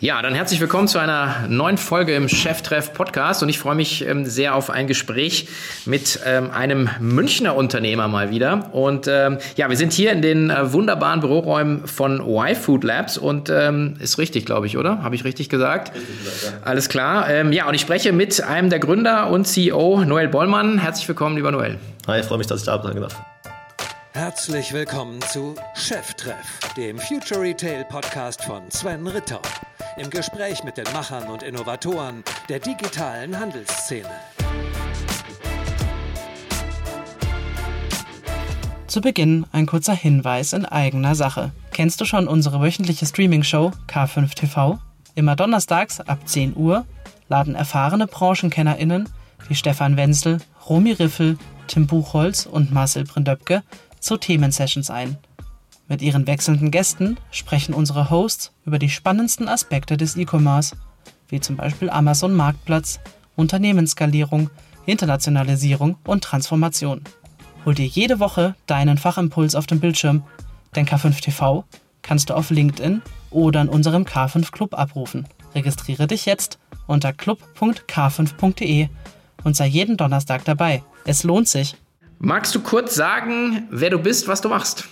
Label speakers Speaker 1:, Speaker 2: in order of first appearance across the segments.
Speaker 1: Ja, dann herzlich willkommen zu einer neuen Folge im Cheftreff Podcast und ich freue mich ähm, sehr auf ein Gespräch mit ähm, einem Münchner Unternehmer mal wieder. Und ähm, ja, wir sind hier in den äh, wunderbaren Büroräumen von Y-Food Labs und ähm, ist richtig, glaube ich, oder? Habe ich richtig gesagt? Richtig gesagt, ja. Alles klar. Ähm, ja, und ich spreche mit einem der Gründer und CEO, Noel Bollmann. Herzlich willkommen, lieber Noel.
Speaker 2: Hi, ich freue mich, dass ich da sein darf.
Speaker 3: Herzlich willkommen zu Cheftreff, dem Future Retail Podcast von Sven Ritter im Gespräch mit den Machern und Innovatoren der digitalen Handelsszene.
Speaker 4: Zu Beginn ein kurzer Hinweis in eigener Sache. Kennst du schon unsere wöchentliche Streaming-Show K5 TV? Immer donnerstags ab 10 Uhr laden erfahrene BranchenkennerInnen wie Stefan Wenzel, Romy Riffel, Tim Buchholz und Marcel Brindöpke zu Themensessions ein. Mit ihren wechselnden Gästen sprechen unsere Hosts über die spannendsten Aspekte des E-Commerce, wie zum Beispiel Amazon Marktplatz, Unternehmensskalierung, Internationalisierung und Transformation. Hol dir jede Woche deinen Fachimpuls auf dem Bildschirm, denn K5 TV kannst du auf LinkedIn oder in unserem K5 Club abrufen. Registriere dich jetzt unter club.k5.de und sei jeden Donnerstag dabei. Es lohnt sich.
Speaker 1: Magst du kurz sagen, wer du bist, was du machst?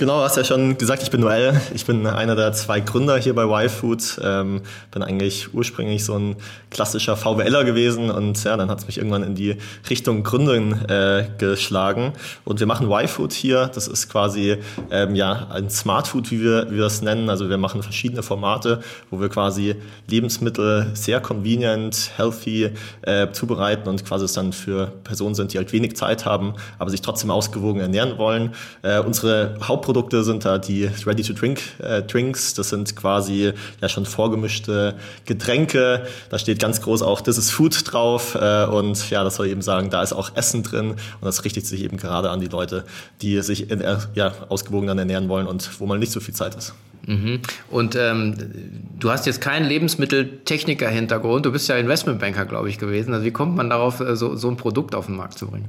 Speaker 2: Genau, hast ja schon gesagt, ich bin Noel. Ich bin einer der zwei Gründer hier bei YFood. Ähm, bin eigentlich ursprünglich so ein klassischer VWLer gewesen und ja, dann hat es mich irgendwann in die Richtung Gründen äh, geschlagen. Und wir machen YFood hier. Das ist quasi ähm, ja ein Smart Food, wie wir, wie wir das nennen. Also wir machen verschiedene Formate, wo wir quasi Lebensmittel sehr convenient, healthy äh, zubereiten und quasi es dann für Personen sind, die halt wenig Zeit haben, aber sich trotzdem ausgewogen ernähren wollen. Äh, unsere Hauptprodukte Produkte sind da die Ready-to-Drink-Drinks. Äh, das sind quasi ja schon vorgemischte Getränke. Da steht ganz groß auch This is Food drauf. Äh, und ja, das soll eben sagen, da ist auch Essen drin. Und das richtet sich eben gerade an die Leute, die sich in, ja, ausgewogen dann ernähren wollen und wo mal nicht so viel Zeit ist.
Speaker 1: Mhm. Und ähm, du hast jetzt keinen Lebensmitteltechniker-Hintergrund, du bist ja Investmentbanker, glaube ich, gewesen. Also wie kommt man darauf, äh, so, so ein Produkt auf den Markt zu bringen?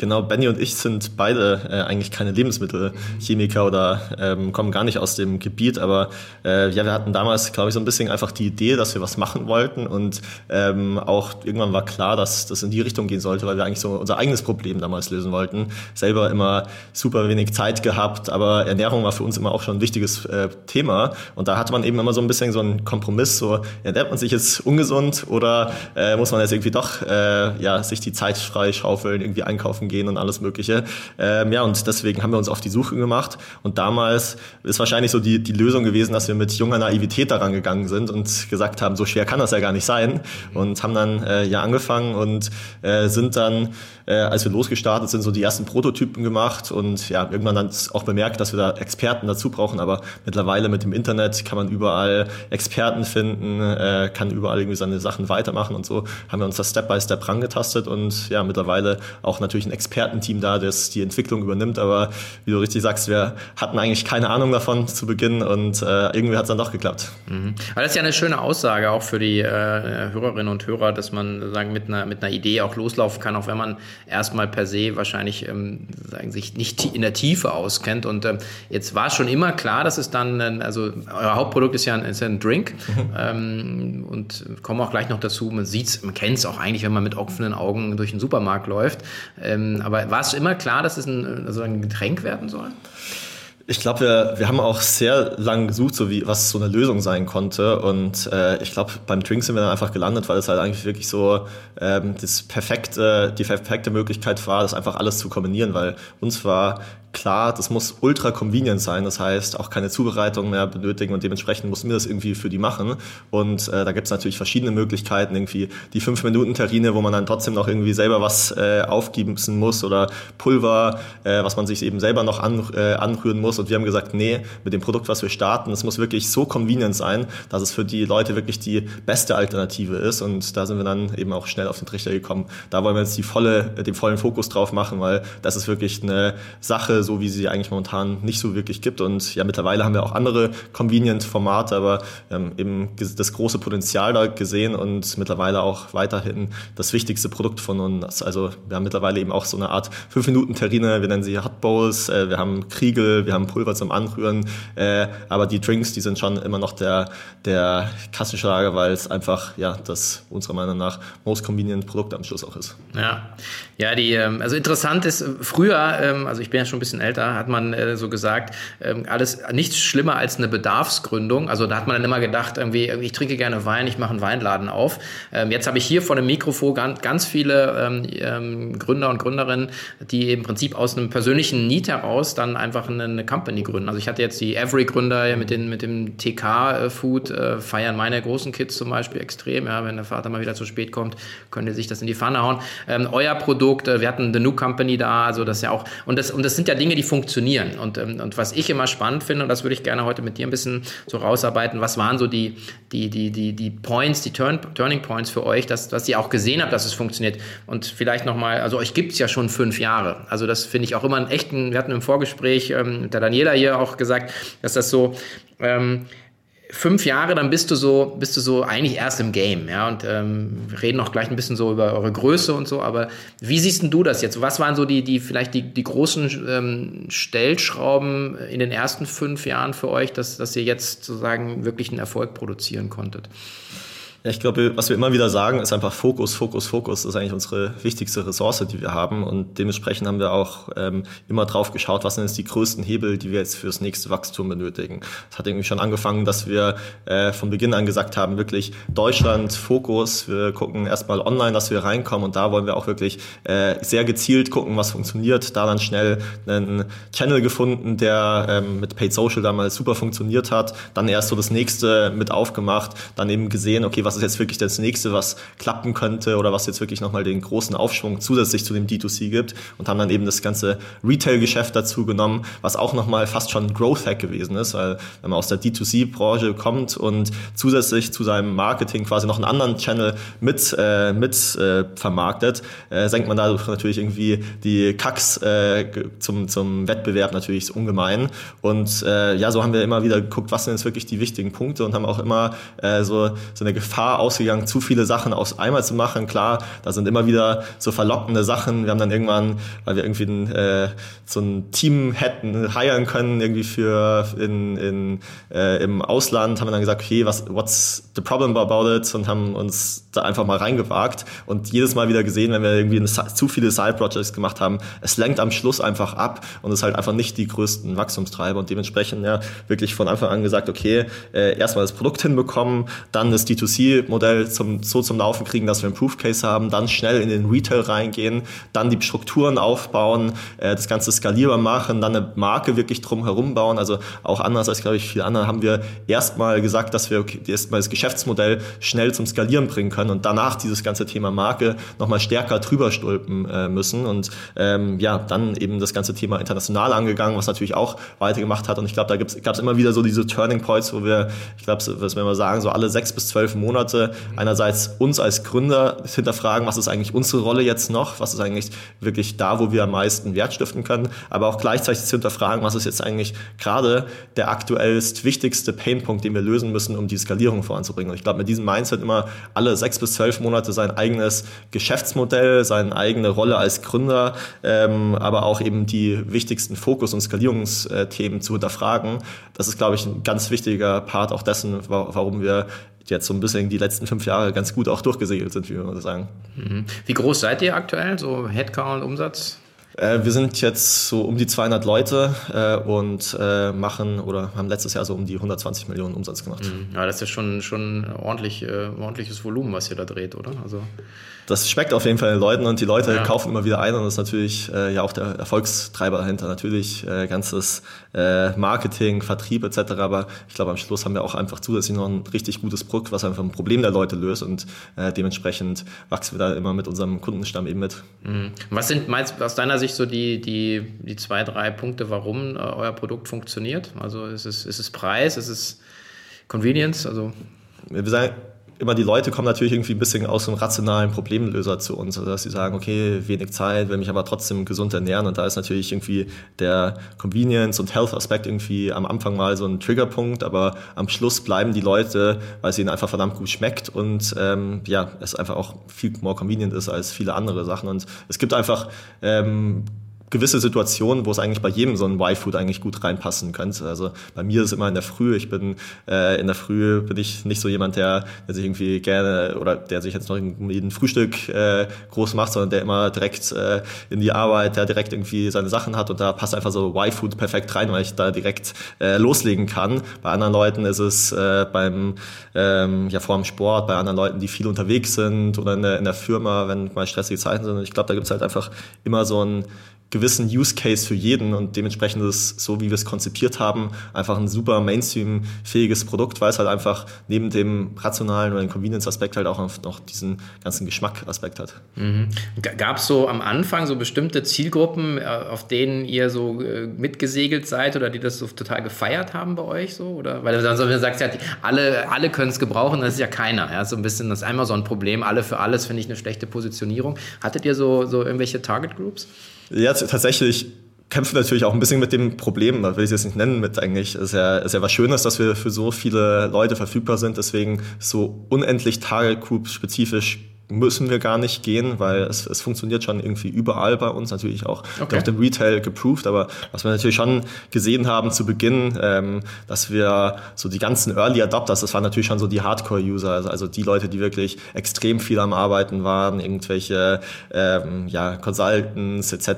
Speaker 2: Genau, Benny und ich sind beide äh, eigentlich keine Lebensmittelchemiker oder ähm, kommen gar nicht aus dem Gebiet, aber äh, ja, wir hatten damals, glaube ich, so ein bisschen einfach die Idee, dass wir was machen wollten und ähm, auch irgendwann war klar, dass das in die Richtung gehen sollte, weil wir eigentlich so unser eigenes Problem damals lösen wollten. Selber immer super wenig Zeit gehabt, aber Ernährung war für uns immer auch schon ein wichtiges äh, Thema und da hatte man eben immer so ein bisschen so einen Kompromiss, so ernährt man sich jetzt ungesund oder äh, muss man jetzt irgendwie doch äh, ja, sich die Zeit freischaufeln, irgendwie einkaufen gehen und alles Mögliche. Ähm, ja, und deswegen haben wir uns auf die Suche gemacht. Und damals ist wahrscheinlich so die, die Lösung gewesen, dass wir mit junger Naivität daran gegangen sind und gesagt haben, so schwer kann das ja gar nicht sein. Und haben dann äh, ja angefangen und äh, sind dann, äh, als wir losgestartet sind, so die ersten Prototypen gemacht und ja, irgendwann dann auch bemerkt, dass wir da Experten dazu brauchen. Aber mittlerweile mit dem Internet kann man überall Experten finden, äh, kann überall irgendwie seine Sachen weitermachen und so haben wir uns das Step by Step rangetastet und ja, mittlerweile auch natürlich ein Expertenteam da, das die Entwicklung übernimmt. Aber wie du richtig sagst, wir hatten eigentlich keine Ahnung davon zu Beginn und äh, irgendwie hat es dann doch geklappt.
Speaker 1: Mhm. Aber das ist ja eine schöne Aussage auch für die äh, Hörerinnen und Hörer, dass man sagen, mit, einer, mit einer Idee auch loslaufen kann, auch wenn man erstmal per se wahrscheinlich ähm, sagen, sich nicht in der Tiefe auskennt. Und ähm, jetzt war es schon immer klar, dass es dann, äh, also euer Hauptprodukt ist ja ein, ist ja ein Drink mhm. ähm, und kommen auch gleich noch dazu, man sieht es, man kennt es auch eigentlich, wenn man mit offenen Augen durch den Supermarkt läuft. Ähm, aber war es immer klar, dass es ein, also ein Getränk werden soll?
Speaker 2: Ich glaube, wir, wir haben auch sehr lange gesucht, so wie was so eine Lösung sein konnte. Und äh, ich glaube, beim Drink sind wir dann einfach gelandet, weil es halt eigentlich wirklich so ähm, das perfekte, die perfekte Möglichkeit war, das einfach alles zu kombinieren, weil uns war klar, das muss ultra convenient sein, das heißt auch keine Zubereitung mehr benötigen und dementsprechend mussten wir das irgendwie für die machen. Und äh, da gibt es natürlich verschiedene Möglichkeiten, irgendwie die 5-Minuten-Terrine, wo man dann trotzdem noch irgendwie selber was äh, aufgießen muss oder Pulver, äh, was man sich eben selber noch an, äh, anrühren muss. Und wir haben gesagt, nee, mit dem Produkt, was wir starten, es muss wirklich so convenient sein, dass es für die Leute wirklich die beste Alternative ist. Und da sind wir dann eben auch schnell auf den Trichter gekommen. Da wollen wir jetzt die volle, den vollen Fokus drauf machen, weil das ist wirklich eine Sache, So wie sie eigentlich momentan nicht so wirklich gibt. Und ja, mittlerweile haben wir auch andere Convenient-Formate, aber ähm, eben das große Potenzial da gesehen und mittlerweile auch weiterhin das wichtigste Produkt von uns. Also wir haben mittlerweile eben auch so eine Art 5-Minuten-Terrine, wir nennen sie Hot Bowls, äh, wir haben Kriegel, wir haben Pulver zum Anrühren, äh, aber die Drinks, die sind schon immer noch der, der Kassenschlager, weil es einfach ja das unserer Meinung nach most convenient Produkt am Schluss auch ist.
Speaker 1: Ja, ja, die, ähm, also interessant ist, früher, ähm, also ich bin ja schon ein bisschen älter, hat man äh, so gesagt, ähm, alles nichts schlimmer als eine Bedarfsgründung. Also da hat man dann immer gedacht, irgendwie, ich trinke gerne Wein, ich mache einen Weinladen auf. Jetzt habe ich hier vor dem Mikrofon ganz viele Gründer und Gründerinnen, die im Prinzip aus einem persönlichen Need heraus dann einfach eine, Company gründen. Also ich hatte jetzt die Every-Gründer mit, mit dem TK-Food, äh, feiern meine großen Kids zum Beispiel extrem. Ja, wenn der Vater mal wieder zu spät kommt, könnt ihr sich das in die Pfanne hauen. euer Produkt, äh, wir hatten The New Company da, also das ja auch, und das, und das sind ja Dinge, die funktionieren. Und, ähm, und was ich immer spannend finde, und das würde ich gerne heute mit dir ein bisschen so rausarbeiten, was waren so die, die, die, die, die Points, die Turn, Turning Points für euch, dass, dass ihr auch gesehen habt, dass es funktioniert. Und vielleicht nochmal, also euch gibt es ja schon fünf Jahre. Also das finde ich auch immer einen echten, wir hatten im Vorgespräch ähm, mit der Daniela hier auch gesagt, dass das so, ähm, fünf Jahre, dann bist du so, bist du so eigentlich erst im Game, ja. Und ähm, wir reden auch gleich ein bisschen so über eure Größe und so. Aber wie siehst denn du das jetzt? Was waren so die, die vielleicht die, die großen ähm, Stellschrauben in den ersten fünf Jahren für euch, dass, dass ihr jetzt sozusagen wirklich einen Erfolg produzieren konntet?
Speaker 2: Ja, ich glaube, was wir immer wieder sagen, ist einfach Fokus, Fokus, Fokus. Das ist eigentlich unsere wichtigste Ressource, die wir haben. Und dementsprechend haben wir auch ähm, immer drauf geschaut, was sind jetzt die größten Hebel, die wir jetzt fürs nächste Wachstum benötigen. Es hat irgendwie schon angefangen, dass wir äh, von Beginn an gesagt haben, wirklich Deutschland, Fokus. Wir gucken erstmal online, dass wir reinkommen. Und da wollen wir auch wirklich äh, sehr gezielt gucken, was funktioniert. Da dann schnell einen Channel gefunden, der ähm, mit Paid Social damals super funktioniert hat. Dann erst so das nächste mit aufgemacht. Dann eben gesehen, okay, was was ist jetzt wirklich das nächste, was klappen könnte oder was jetzt wirklich nochmal den großen Aufschwung zusätzlich zu dem D2C gibt und haben dann eben das ganze Retail-Geschäft dazu genommen, was auch nochmal fast schon ein Growth-Hack gewesen ist, weil wenn man aus der D2C-Branche kommt und zusätzlich zu seinem Marketing quasi noch einen anderen Channel mit, äh, mit äh, vermarktet, äh, senkt man dadurch natürlich irgendwie die Kacks äh, zum, zum Wettbewerb natürlich ungemein. Und äh, ja, so haben wir immer wieder geguckt, was sind jetzt wirklich die wichtigen Punkte und haben auch immer äh, so, so eine Gefahr Gefahr ausgegangen, zu viele Sachen aus einmal zu machen. Klar, da sind immer wieder so verlockende Sachen. Wir haben dann irgendwann, weil wir irgendwie ein, äh, so ein Team hätten hiren können, irgendwie für in, in, äh, im Ausland, haben wir dann gesagt, okay, was, what's the problem about it? Und haben uns da einfach mal reingewagt und jedes Mal wieder gesehen, wenn wir irgendwie eine, zu viele Side-Projects gemacht haben, es lenkt am Schluss einfach ab und ist halt einfach nicht die größten Wachstumstreiber und dementsprechend ja wirklich von Anfang an gesagt, okay, äh, erstmal das Produkt hinbekommen, dann das D2C Modell zum, so zum Laufen kriegen, dass wir einen Proof Case haben, dann schnell in den Retail reingehen, dann die Strukturen aufbauen, äh, das Ganze skalierbar machen, dann eine Marke wirklich drum bauen. Also auch anders als, glaube ich, viele andere haben wir erstmal gesagt, dass wir okay, erstmal das Geschäftsmodell schnell zum Skalieren bringen können und danach dieses ganze Thema Marke nochmal stärker drüber stülpen äh, müssen. Und ähm, ja, dann eben das ganze Thema international angegangen, was natürlich auch weitergemacht hat. Und ich glaube, da gab es immer wieder so diese Turning Points, wo wir, ich glaube, was wir mal sagen, so alle sechs bis zwölf Monate Monate einerseits uns als Gründer hinterfragen, was ist eigentlich unsere Rolle jetzt noch, was ist eigentlich wirklich da, wo wir am meisten Wert stiften können, aber auch gleichzeitig zu hinterfragen, was ist jetzt eigentlich gerade der aktuellst wichtigste Painpunkt, den wir lösen müssen, um die Skalierung voranzubringen. Und ich glaube, mit diesem Mindset immer alle sechs bis zwölf Monate sein eigenes Geschäftsmodell, seine eigene Rolle als Gründer, ähm, aber auch eben die wichtigsten Fokus- und Skalierungsthemen zu hinterfragen. Das ist, glaube ich, ein ganz wichtiger Part auch dessen, warum wir jetzt so ein bisschen die letzten fünf Jahre ganz gut auch durchgesegelt sind, wie wir sagen.
Speaker 1: Mhm. Wie groß seid ihr aktuell, so Headcount, Umsatz?
Speaker 2: Äh, wir sind jetzt so um die 200 Leute äh, und äh, machen oder haben letztes Jahr so um die 120 Millionen Umsatz gemacht.
Speaker 1: Mhm. Ja, das ist ja schon, schon ordentlich, äh, ordentliches Volumen, was ihr da dreht, oder? Also
Speaker 2: das schmeckt auf jeden Fall den Leuten und die Leute ja. kaufen immer wieder ein und das ist natürlich äh, ja auch der Erfolgstreiber dahinter. Natürlich äh, ganzes äh, Marketing, Vertrieb etc. Aber ich glaube, am Schluss haben wir auch einfach zusätzlich noch ein richtig gutes Produkt, was einfach ein Problem der Leute löst und äh, dementsprechend wachsen wir da immer mit unserem Kundenstamm eben mit.
Speaker 1: Mhm. Was sind meinst, aus deiner Sicht so die, die, die zwei, drei Punkte, warum äh, euer Produkt funktioniert? Also ist es, ist es Preis, ist es Convenience? Also
Speaker 2: wir sagen, immer die Leute kommen natürlich irgendwie ein bisschen aus einem rationalen Problemlöser zu uns, also dass sie sagen, okay, wenig Zeit, will mich aber trotzdem gesund ernähren. Und da ist natürlich irgendwie der Convenience- und Health-Aspekt irgendwie am Anfang mal so ein Triggerpunkt, aber am Schluss bleiben die Leute, weil es ihnen einfach verdammt gut schmeckt und ähm, ja, es einfach auch viel more convenient ist als viele andere Sachen. Und es gibt einfach ähm, gewisse Situationen, wo es eigentlich bei jedem so ein Y-Food eigentlich gut reinpassen könnte. Also bei mir ist es immer in der Früh. Ich bin äh, in der Früh bin ich nicht so jemand, der, der sich irgendwie gerne oder der sich jetzt noch ein Frühstück äh, groß macht, sondern der immer direkt äh, in die Arbeit, der direkt irgendwie seine Sachen hat und da passt einfach so Y-Food perfekt rein, weil ich da direkt äh, loslegen kann. Bei anderen Leuten ist es äh, beim ähm, ja vor dem Sport, bei anderen Leuten, die viel unterwegs sind oder in der, in der Firma, wenn mal stressige Zeiten sind. Ich glaube, da gibt es halt einfach immer so ein gewissen Use Case für jeden und dementsprechend ist es, so wie wir es konzipiert haben, einfach ein super Mainstream-fähiges Produkt, weil es halt einfach neben dem rationalen oder dem Convenience-Aspekt halt auch noch diesen ganzen Geschmack-Aspekt hat.
Speaker 1: Mhm. Gab es so am Anfang so bestimmte Zielgruppen, äh, auf denen ihr so äh, mitgesegelt seid oder die das so total gefeiert haben bei euch so? Oder weil du dann sagst, ja, alle, alle können es gebrauchen, das ist ja keiner. Ja, so ein bisschen, das ist einmal so ein Problem, alle für alles finde ich eine schlechte Positionierung. Hattet ihr so, so irgendwelche Target Groups?
Speaker 2: Ja, tatsächlich kämpfen natürlich auch ein bisschen mit dem Problem, da will ich es jetzt nicht nennen, mit eigentlich, ist ja, ist ja was Schönes, dass wir für so viele Leute verfügbar sind, deswegen so unendlich Target Group spezifisch müssen wir gar nicht gehen, weil es, es funktioniert schon irgendwie überall bei uns, natürlich auch okay. auf dem Retail geproved, aber was wir natürlich schon gesehen haben zu Beginn, ähm, dass wir so die ganzen Early Adopters, das waren natürlich schon so die Hardcore-User, also, also die Leute, die wirklich extrem viel am Arbeiten waren, irgendwelche ähm, ja, Consultants etc.,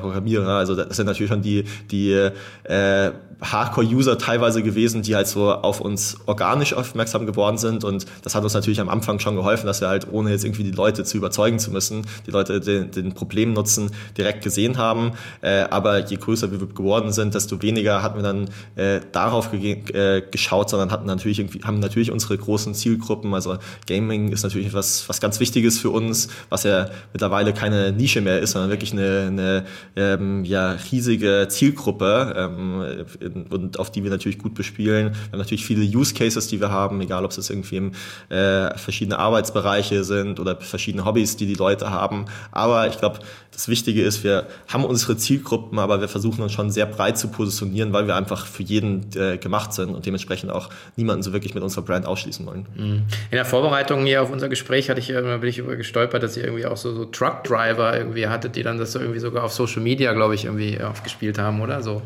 Speaker 2: Programmierer, also das sind natürlich schon die, die äh, Hardcore-User teilweise gewesen, die halt so auf uns organisch aufmerksam geworden sind und das hat uns natürlich am Anfang schon geholfen, dass wir halt ohne jetzt irgendwie die Leute zu überzeugen zu müssen, die Leute den, den Problemnutzen direkt gesehen haben. Äh, aber je größer wir geworden sind, desto weniger hatten wir dann äh, darauf äh, geschaut, sondern hatten natürlich irgendwie, haben natürlich unsere großen Zielgruppen. Also Gaming ist natürlich was, was ganz Wichtiges für uns, was ja mittlerweile keine Nische mehr ist, sondern wirklich eine, eine ähm, ja, riesige Zielgruppe. Ähm, und auf die wir natürlich gut bespielen. Wir haben natürlich viele Use Cases, die wir haben, egal ob es irgendwie im, äh, verschiedene Arbeitsbereiche sind oder verschiedene Hobbys, die die Leute haben. Aber ich glaube, das Wichtige ist, wir haben unsere Zielgruppen, aber wir versuchen uns schon sehr breit zu positionieren, weil wir einfach für jeden äh, gemacht sind und dementsprechend auch niemanden so wirklich mit unserer Brand ausschließen wollen. Mhm.
Speaker 1: In der Vorbereitung hier auf unser Gespräch hatte ich, bin ich über gestolpert, dass ihr irgendwie auch so, so Truck Driver irgendwie hattet, die dann das so irgendwie sogar auf Social Media, glaube ich, irgendwie aufgespielt haben, oder so?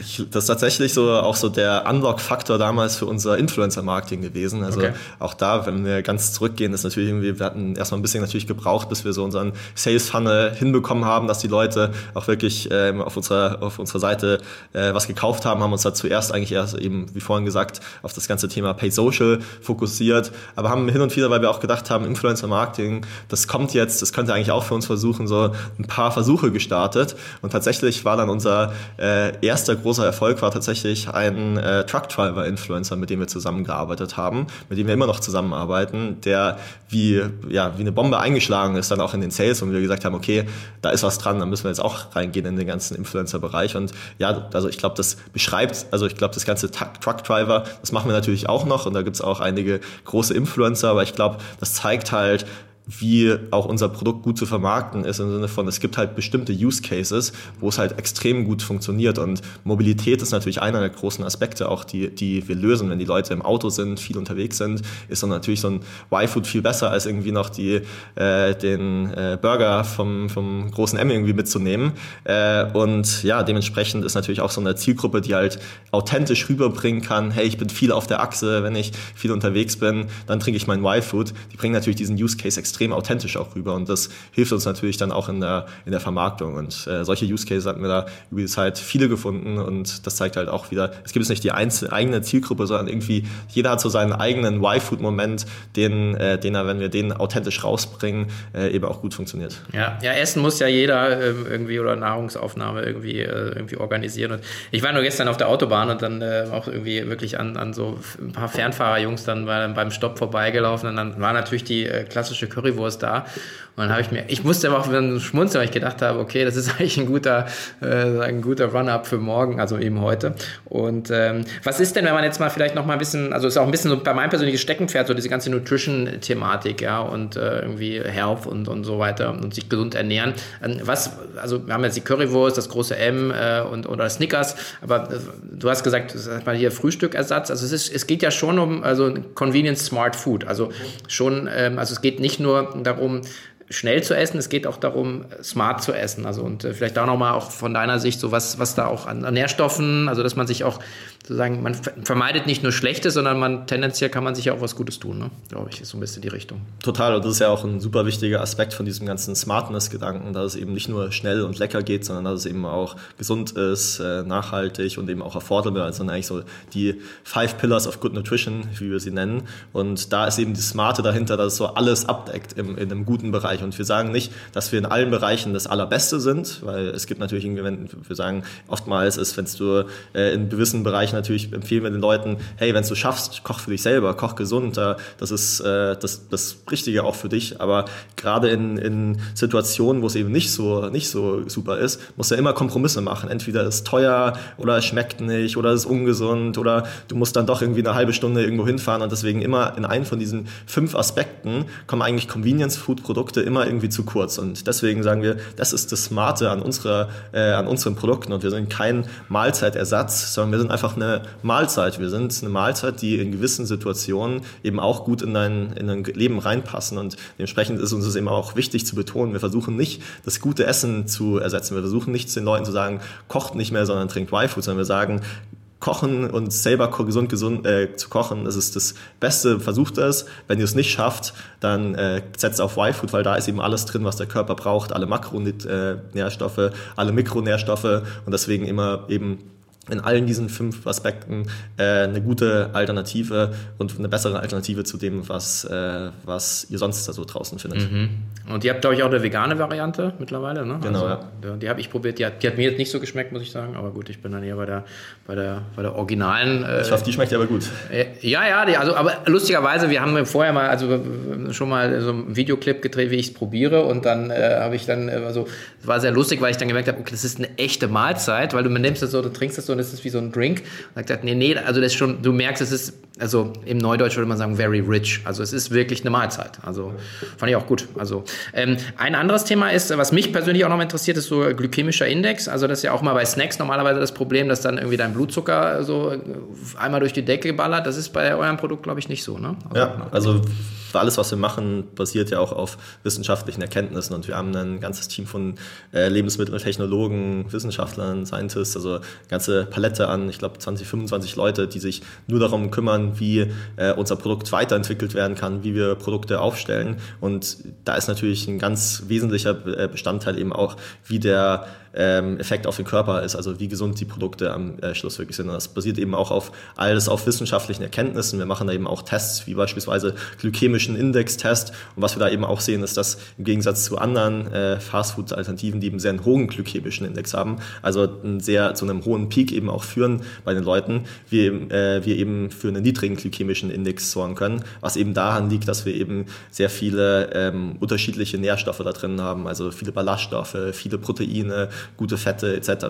Speaker 2: Ich, das ist tatsächlich so auch so der Unlock-Faktor damals für unser Influencer-Marketing gewesen. Also okay. auch da, wenn wir ganz zurückgehen, ist natürlich irgendwie, wir hatten erstmal ein bisschen natürlich gebraucht, bis wir so unseren Sales-Funnel hinbekommen bekommen haben, dass die Leute auch wirklich ähm, auf, unserer, auf unserer Seite äh, was gekauft haben, haben uns da zuerst eigentlich erst eben, wie vorhin gesagt, auf das ganze Thema Pay Social fokussiert, aber haben hin und wieder, weil wir auch gedacht haben, Influencer Marketing, das kommt jetzt, das könnte eigentlich auch für uns versuchen, so ein paar Versuche gestartet. Und tatsächlich war dann unser äh, erster großer Erfolg war tatsächlich ein äh, Truck Driver Influencer, mit dem wir zusammengearbeitet haben, mit dem wir immer noch zusammenarbeiten, der wie, ja, wie eine Bombe eingeschlagen ist dann auch in den Sales und wir gesagt haben, okay, da ist was dran, da müssen wir jetzt auch reingehen in den ganzen Influencer-Bereich. Und ja, also ich glaube, das beschreibt, also ich glaube, das ganze Truck-Driver, das machen wir natürlich auch noch und da gibt es auch einige große Influencer, aber ich glaube, das zeigt halt, wie auch unser Produkt gut zu vermarkten ist, im Sinne von, es gibt halt bestimmte Use Cases, wo es halt extrem gut funktioniert. Und Mobilität ist natürlich einer der großen Aspekte, auch die, die wir lösen. Wenn die Leute im Auto sind, viel unterwegs sind, ist dann natürlich so ein Y-Food viel besser, als irgendwie noch die, äh, den äh, Burger vom, vom großen M irgendwie mitzunehmen. Äh, und ja, dementsprechend ist natürlich auch so eine Zielgruppe, die halt authentisch rüberbringen kann, hey, ich bin viel auf der Achse, wenn ich viel unterwegs bin, dann trinke ich mein Y-Food. Die bringen natürlich diesen Use Case extrem extrem authentisch auch rüber. Und das hilft uns natürlich dann auch in der, in der Vermarktung. Und äh, solche Use Cases hatten wir da über die Zeit viele gefunden. Und das zeigt halt auch wieder, es gibt nicht die einzelne, eigene Zielgruppe, sondern irgendwie jeder hat so seinen eigenen Y-Food-Moment, den, äh, den er, wenn wir den authentisch rausbringen, äh, eben auch gut funktioniert.
Speaker 1: Ja, ja, Essen muss ja jeder äh, irgendwie oder Nahrungsaufnahme irgendwie, äh, irgendwie organisieren. Und ich war nur gestern auf der Autobahn und dann äh, auch irgendwie wirklich an, an so ein paar Fernfahrerjungs dann beim Stopp vorbeigelaufen. Und dann war natürlich die klassische Curry Currywurst da. Und dann habe ich mir, ich musste aber auch wieder schmunzeln, weil ich gedacht habe, okay, das ist eigentlich ein guter, äh, guter Run-up für morgen, also eben heute. Und ähm, was ist denn, wenn man jetzt mal vielleicht noch mal ein bisschen, also ist auch ein bisschen so bei meinem persönlichen Steckenpferd, so diese ganze Nutrition-Thematik, ja, und äh, irgendwie Health und, und so weiter und sich gesund ernähren. Ähm, was, also wir haben jetzt die Currywurst, das große M äh, und oder Snickers, aber äh, du hast gesagt, sag mal hier Frühstückersatz. Also es ist, es geht ja schon um also Convenience Smart Food. Also schon, ähm, also es geht nicht nur darum, schnell zu essen, es geht auch darum, smart zu essen. Also und äh, vielleicht auch nochmal auch von deiner Sicht so was, was da auch an, an Nährstoffen, also dass man sich auch sozusagen, man vermeidet nicht nur Schlechtes, sondern man tendenziell kann man sich ja auch was Gutes tun, ne? glaube ich, ist so ein bisschen die Richtung.
Speaker 2: Total, und das ist ja auch ein super wichtiger Aspekt von diesem ganzen Smartness-Gedanken, dass es eben nicht nur schnell und lecker geht, sondern dass es eben auch gesund ist, äh, nachhaltig und eben auch affordable, also eigentlich so die Five Pillars of Good Nutrition, wie wir sie nennen. Und da ist eben die Smarte dahinter, dass es so alles abdeckt im, in einem guten Bereich. Und wir sagen nicht, dass wir in allen Bereichen das Allerbeste sind, weil es gibt natürlich, wenn wir sagen, oftmals ist, wenn du äh, in gewissen Bereichen Bereich natürlich empfehlen wir den Leuten, hey, wenn du schaffst, koch für dich selber, koch gesund, das ist äh, das, das Richtige auch für dich. Aber gerade in, in Situationen, wo es eben nicht so, nicht so super ist, musst du ja immer Kompromisse machen. Entweder ist teuer oder es schmeckt nicht oder es ist ungesund oder du musst dann doch irgendwie eine halbe Stunde irgendwo hinfahren und deswegen immer in einen von diesen fünf Aspekten kommen eigentlich Convenience-Food-Produkte immer irgendwie zu kurz. Und deswegen sagen wir, das ist das Smarte an, unserer, äh, an unseren Produkten und wir sind kein Mahlzeitersatz, sondern wir sind einfach eine Mahlzeit. Wir sind eine Mahlzeit, die in gewissen Situationen eben auch gut in dein, in dein Leben reinpassen. Und dementsprechend ist uns es eben auch wichtig zu betonen, wir versuchen nicht, das gute Essen zu ersetzen. Wir versuchen nicht den Leuten zu sagen, kocht nicht mehr, sondern trinkt Y-Food, sondern wir sagen, kochen und selber gesund gesund äh, zu kochen, das ist das Beste. Versucht es. Wenn ihr es nicht schafft, dann äh, setzt auf Y-Food, weil da ist eben alles drin, was der Körper braucht. Alle Makronährstoffe, äh, alle Mikronährstoffe und deswegen immer eben in allen diesen fünf Aspekten äh, eine gute Alternative und eine bessere Alternative zu dem, was, äh, was ihr sonst da so draußen findet. Mhm.
Speaker 1: Und ihr habt, glaube ich, auch eine vegane Variante mittlerweile, ne?
Speaker 2: Genau, also,
Speaker 1: ja. Die habe ich probiert, die hat, die hat, mir jetzt nicht so geschmeckt, muss ich sagen, aber gut, ich bin dann eher bei der, bei der, bei der originalen.
Speaker 2: Äh, ich hoffe, die schmeckt aber gut.
Speaker 1: Äh, ja, ja, die, also, aber lustigerweise, wir haben vorher mal, also schon mal so einen Videoclip gedreht, wie ich es probiere und dann äh, habe ich dann, also, war sehr lustig, weil ich dann gemerkt habe, okay, das ist eine echte Mahlzeit, weil du nimmst das so, du trinkst das so und es ist wie so ein Drink. Und er gesagt, nee, nee, also das ist schon, du merkst, es ist, also im Neudeutsch würde man sagen, very rich. Also es ist wirklich eine Mahlzeit. Also fand ich auch gut. Also ähm, ein anderes Thema ist, was mich persönlich auch noch interessiert, ist so glykämischer Index. Also das ist ja auch mal bei Snacks normalerweise das Problem, dass dann irgendwie dein Blutzucker so einmal durch die Decke ballert. Das ist bei eurem Produkt, glaube ich, nicht so, ne?
Speaker 2: Also, ja, also alles, was wir machen, basiert ja auch auf wissenschaftlichen Erkenntnissen. Und wir haben ein ganzes Team von äh, Lebensmitteltechnologen, Wissenschaftlern, Scientists, also ganze Palette an, ich glaube 20, 25 Leute, die sich nur darum kümmern, wie äh, unser Produkt weiterentwickelt werden kann, wie wir Produkte aufstellen. Und da ist natürlich ein ganz wesentlicher äh, Bestandteil eben auch, wie der ähm, Effekt auf den Körper ist, also wie gesund die Produkte am äh, Schluss wirklich sind. Und das basiert eben auch auf alles auf wissenschaftlichen Erkenntnissen. Wir machen da eben auch Tests, wie beispielsweise glykämischen Index-Test. Und was wir da eben auch sehen, ist, dass im Gegensatz zu anderen äh, Fastfood-Alternativen, die eben sehr einen hohen glykämischen Index haben, also sehr zu einem hohen Peak eben auch führen bei den Leuten, wir, äh, wir eben für einen niedrigen glykämischen Index sorgen können, was eben daran liegt, dass wir eben sehr viele ähm, unterschiedliche Nährstoffe da drin haben, also viele Ballaststoffe, viele Proteine, gute Fette etc.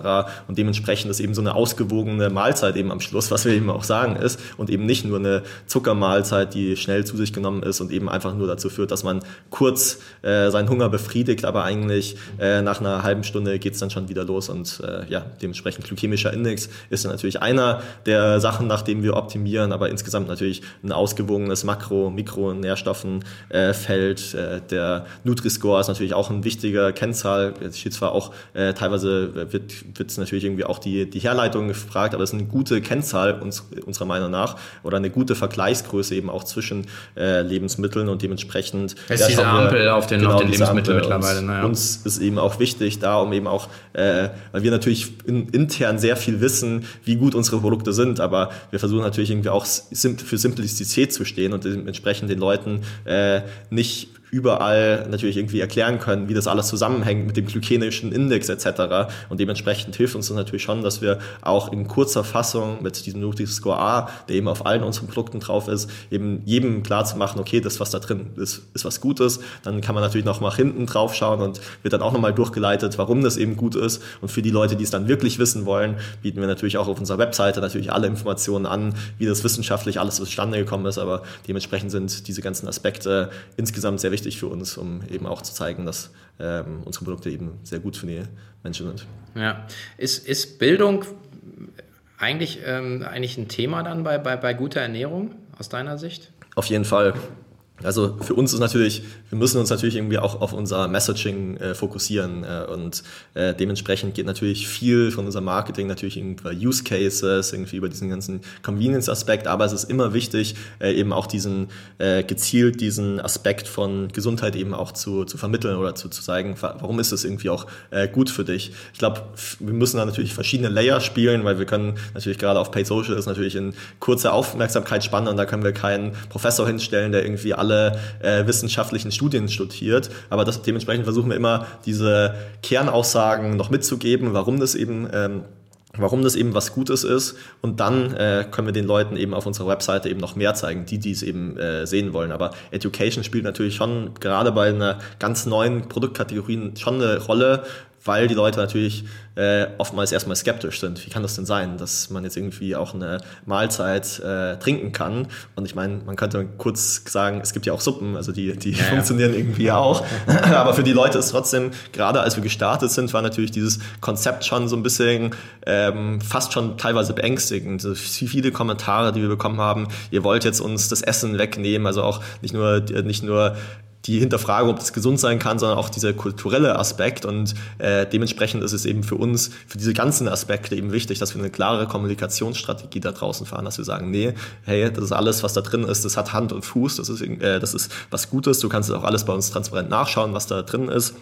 Speaker 2: Und dementsprechend ist eben so eine ausgewogene Mahlzeit eben am Schluss, was wir eben auch sagen ist und eben nicht nur eine Zuckermahlzeit, die schnell zu sich genommen ist und eben einfach nur dazu führt, dass man kurz äh, seinen Hunger befriedigt, aber eigentlich äh, nach einer halben Stunde geht es dann schon wieder los und äh, ja, dementsprechend glykämischer Index ist natürlich einer der Sachen, nach denen wir optimieren, aber insgesamt natürlich ein ausgewogenes Makro-, Mikronährstoffenfeld. Äh, der Nutri-Score ist natürlich auch ein wichtiger Kennzahl. Steht zwar auch äh, teilweise wird es natürlich irgendwie auch die, die Herleitung gefragt, aber es ist eine gute Kennzahl uns, unserer Meinung nach oder eine gute Vergleichsgröße eben auch zwischen äh, Lebensmitteln und dementsprechend.
Speaker 1: Es ist diese Ampel auf den, genau, auf den Lebensmitteln mittlerweile.
Speaker 2: Uns, naja. uns ist eben auch wichtig, da um eben auch, äh, weil wir natürlich in, intern sehr viel wissen, wie gut unsere Produkte sind, aber wir versuchen natürlich irgendwie auch für Simplizität zu stehen und dementsprechend den Leuten äh, nicht überall natürlich irgendwie erklären können, wie das alles zusammenhängt mit dem glykämischen Index etc. Und dementsprechend hilft uns das natürlich schon, dass wir auch in kurzer Fassung mit diesem Nutri-Score A, der eben auf allen unseren Produkten drauf ist, eben jedem klar zu machen, okay, das, was da drin ist, ist was Gutes. Dann kann man natürlich noch mal hinten drauf schauen und wird dann auch nochmal durchgeleitet, warum das eben gut ist. Und für die Leute, die es dann wirklich wissen wollen, bieten wir natürlich auch auf unserer Webseite natürlich alle Informationen an, wie das wissenschaftlich alles zustande gekommen ist. Aber dementsprechend sind diese ganzen Aspekte insgesamt sehr wichtig für uns, um eben auch zu zeigen, dass ähm, unsere Produkte eben sehr gut für die Menschen sind.
Speaker 1: Ja, ist, ist Bildung eigentlich, ähm, eigentlich ein Thema dann bei, bei, bei guter Ernährung aus deiner Sicht?
Speaker 2: Auf jeden Fall. Also für uns ist natürlich, wir müssen uns natürlich irgendwie auch auf unser Messaging äh, fokussieren äh, und äh, dementsprechend geht natürlich viel von unserem Marketing natürlich über Use Cases, irgendwie über diesen ganzen Convenience-Aspekt, aber es ist immer wichtig, äh, eben auch diesen äh, gezielt diesen Aspekt von Gesundheit eben auch zu, zu vermitteln oder zu, zu zeigen, warum ist es irgendwie auch äh, gut für dich. Ich glaube, wir müssen da natürlich verschiedene Layer spielen, weil wir können natürlich gerade auf Paid Social ist natürlich in kurzer Aufmerksamkeit spannend und da können wir keinen Professor hinstellen, der irgendwie alle alle äh, wissenschaftlichen Studien studiert. Aber das, dementsprechend versuchen wir immer, diese Kernaussagen noch mitzugeben, warum das eben ähm, warum das eben was Gutes ist und dann äh, können wir den Leuten eben auf unserer Webseite eben noch mehr zeigen, die dies eben äh, sehen wollen. Aber Education spielt natürlich schon gerade bei einer ganz neuen Produktkategorie schon eine Rolle, weil die Leute natürlich äh, oftmals erstmal skeptisch sind. Wie kann das denn sein, dass man jetzt irgendwie auch eine Mahlzeit äh, trinken kann? Und ich meine, man könnte kurz sagen, es gibt ja auch Suppen, also die, die ja, funktionieren ja. irgendwie auch. Aber für die Leute ist trotzdem, gerade als wir gestartet sind, war natürlich dieses Konzept schon so ein bisschen ähm, fast schon teilweise beängstigend. Also viele Kommentare, die wir bekommen haben, ihr wollt jetzt uns das Essen wegnehmen, also auch nicht nur, nicht nur die Hinterfrage, ob das gesund sein kann, sondern auch dieser kulturelle Aspekt. Und äh, dementsprechend ist es eben für uns, für diese ganzen Aspekte eben wichtig, dass wir eine klare Kommunikationsstrategie da draußen fahren, dass wir sagen, nee, hey, das ist alles, was da drin ist, das hat Hand und Fuß, das ist, äh, das ist was Gutes, du kannst auch alles bei uns transparent nachschauen, was da drin ist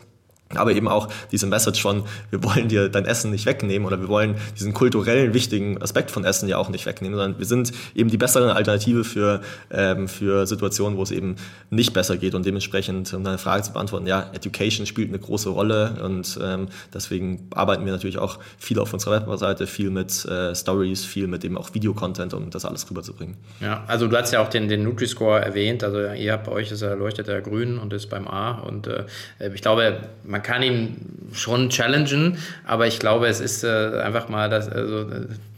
Speaker 2: aber eben auch diese Message von, wir wollen dir dein Essen nicht wegnehmen oder wir wollen diesen kulturellen wichtigen Aspekt von Essen ja auch nicht wegnehmen, sondern wir sind eben die bessere Alternative für, ähm, für Situationen, wo es eben nicht besser geht und dementsprechend, um deine Frage zu beantworten, ja, Education spielt eine große Rolle und ähm, deswegen arbeiten wir natürlich auch viel auf unserer Webseite, viel mit äh, Stories, viel mit eben auch Videocontent, um das alles rüberzubringen.
Speaker 1: Ja, also du hast ja auch den, den Nutri-Score erwähnt, also ihr habt bei euch ist er leuchtet der grün und ist beim A und äh, ich glaube, man man kann ihn schon challengen, aber ich glaube, es ist äh, einfach mal das, also,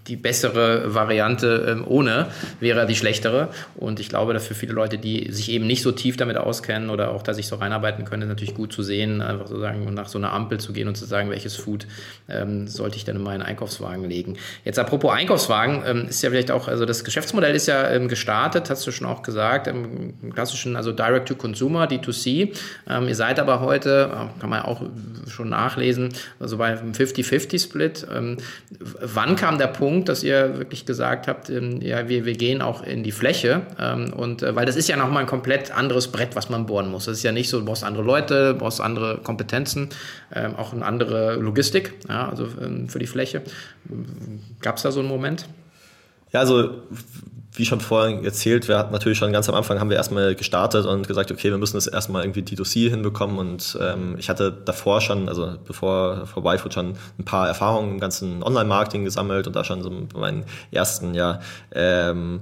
Speaker 1: die bessere Variante ähm, ohne wäre die schlechtere. Und ich glaube, dass für viele Leute, die sich eben nicht so tief damit auskennen oder auch da sich so reinarbeiten können, ist natürlich gut zu sehen, einfach so sagen, nach so einer Ampel zu gehen und zu sagen, welches Food ähm, sollte ich denn in meinen Einkaufswagen legen. Jetzt apropos Einkaufswagen, ähm, ist ja vielleicht auch, also das Geschäftsmodell ist ja ähm, gestartet, hast du schon auch gesagt, im klassischen, also Direct-to-Consumer, D2C. Ähm, ihr seid aber heute, kann man auch schon nachlesen, also bei einem 50-50-Split. Ähm, wann kam der Punkt, Punkt, dass ihr wirklich gesagt habt, ähm, ja, wir, wir gehen auch in die Fläche. Ähm, und äh, weil das ist ja nochmal ein komplett anderes Brett, was man bohren muss. Das ist ja nicht so, du brauchst andere Leute, du brauchst andere Kompetenzen, ähm, auch eine andere Logistik, ja, also für die Fläche. Gab es da so einen Moment?
Speaker 2: Ja, also wie schon vorhin erzählt, wir hatten natürlich schon ganz am Anfang haben wir erstmal gestartet und gesagt, okay, wir müssen das erstmal irgendwie D2C hinbekommen und ähm, ich hatte davor schon, also bevor vor YFood schon ein paar Erfahrungen im ganzen Online-Marketing gesammelt und da schon so meinen ersten, ja, ähm,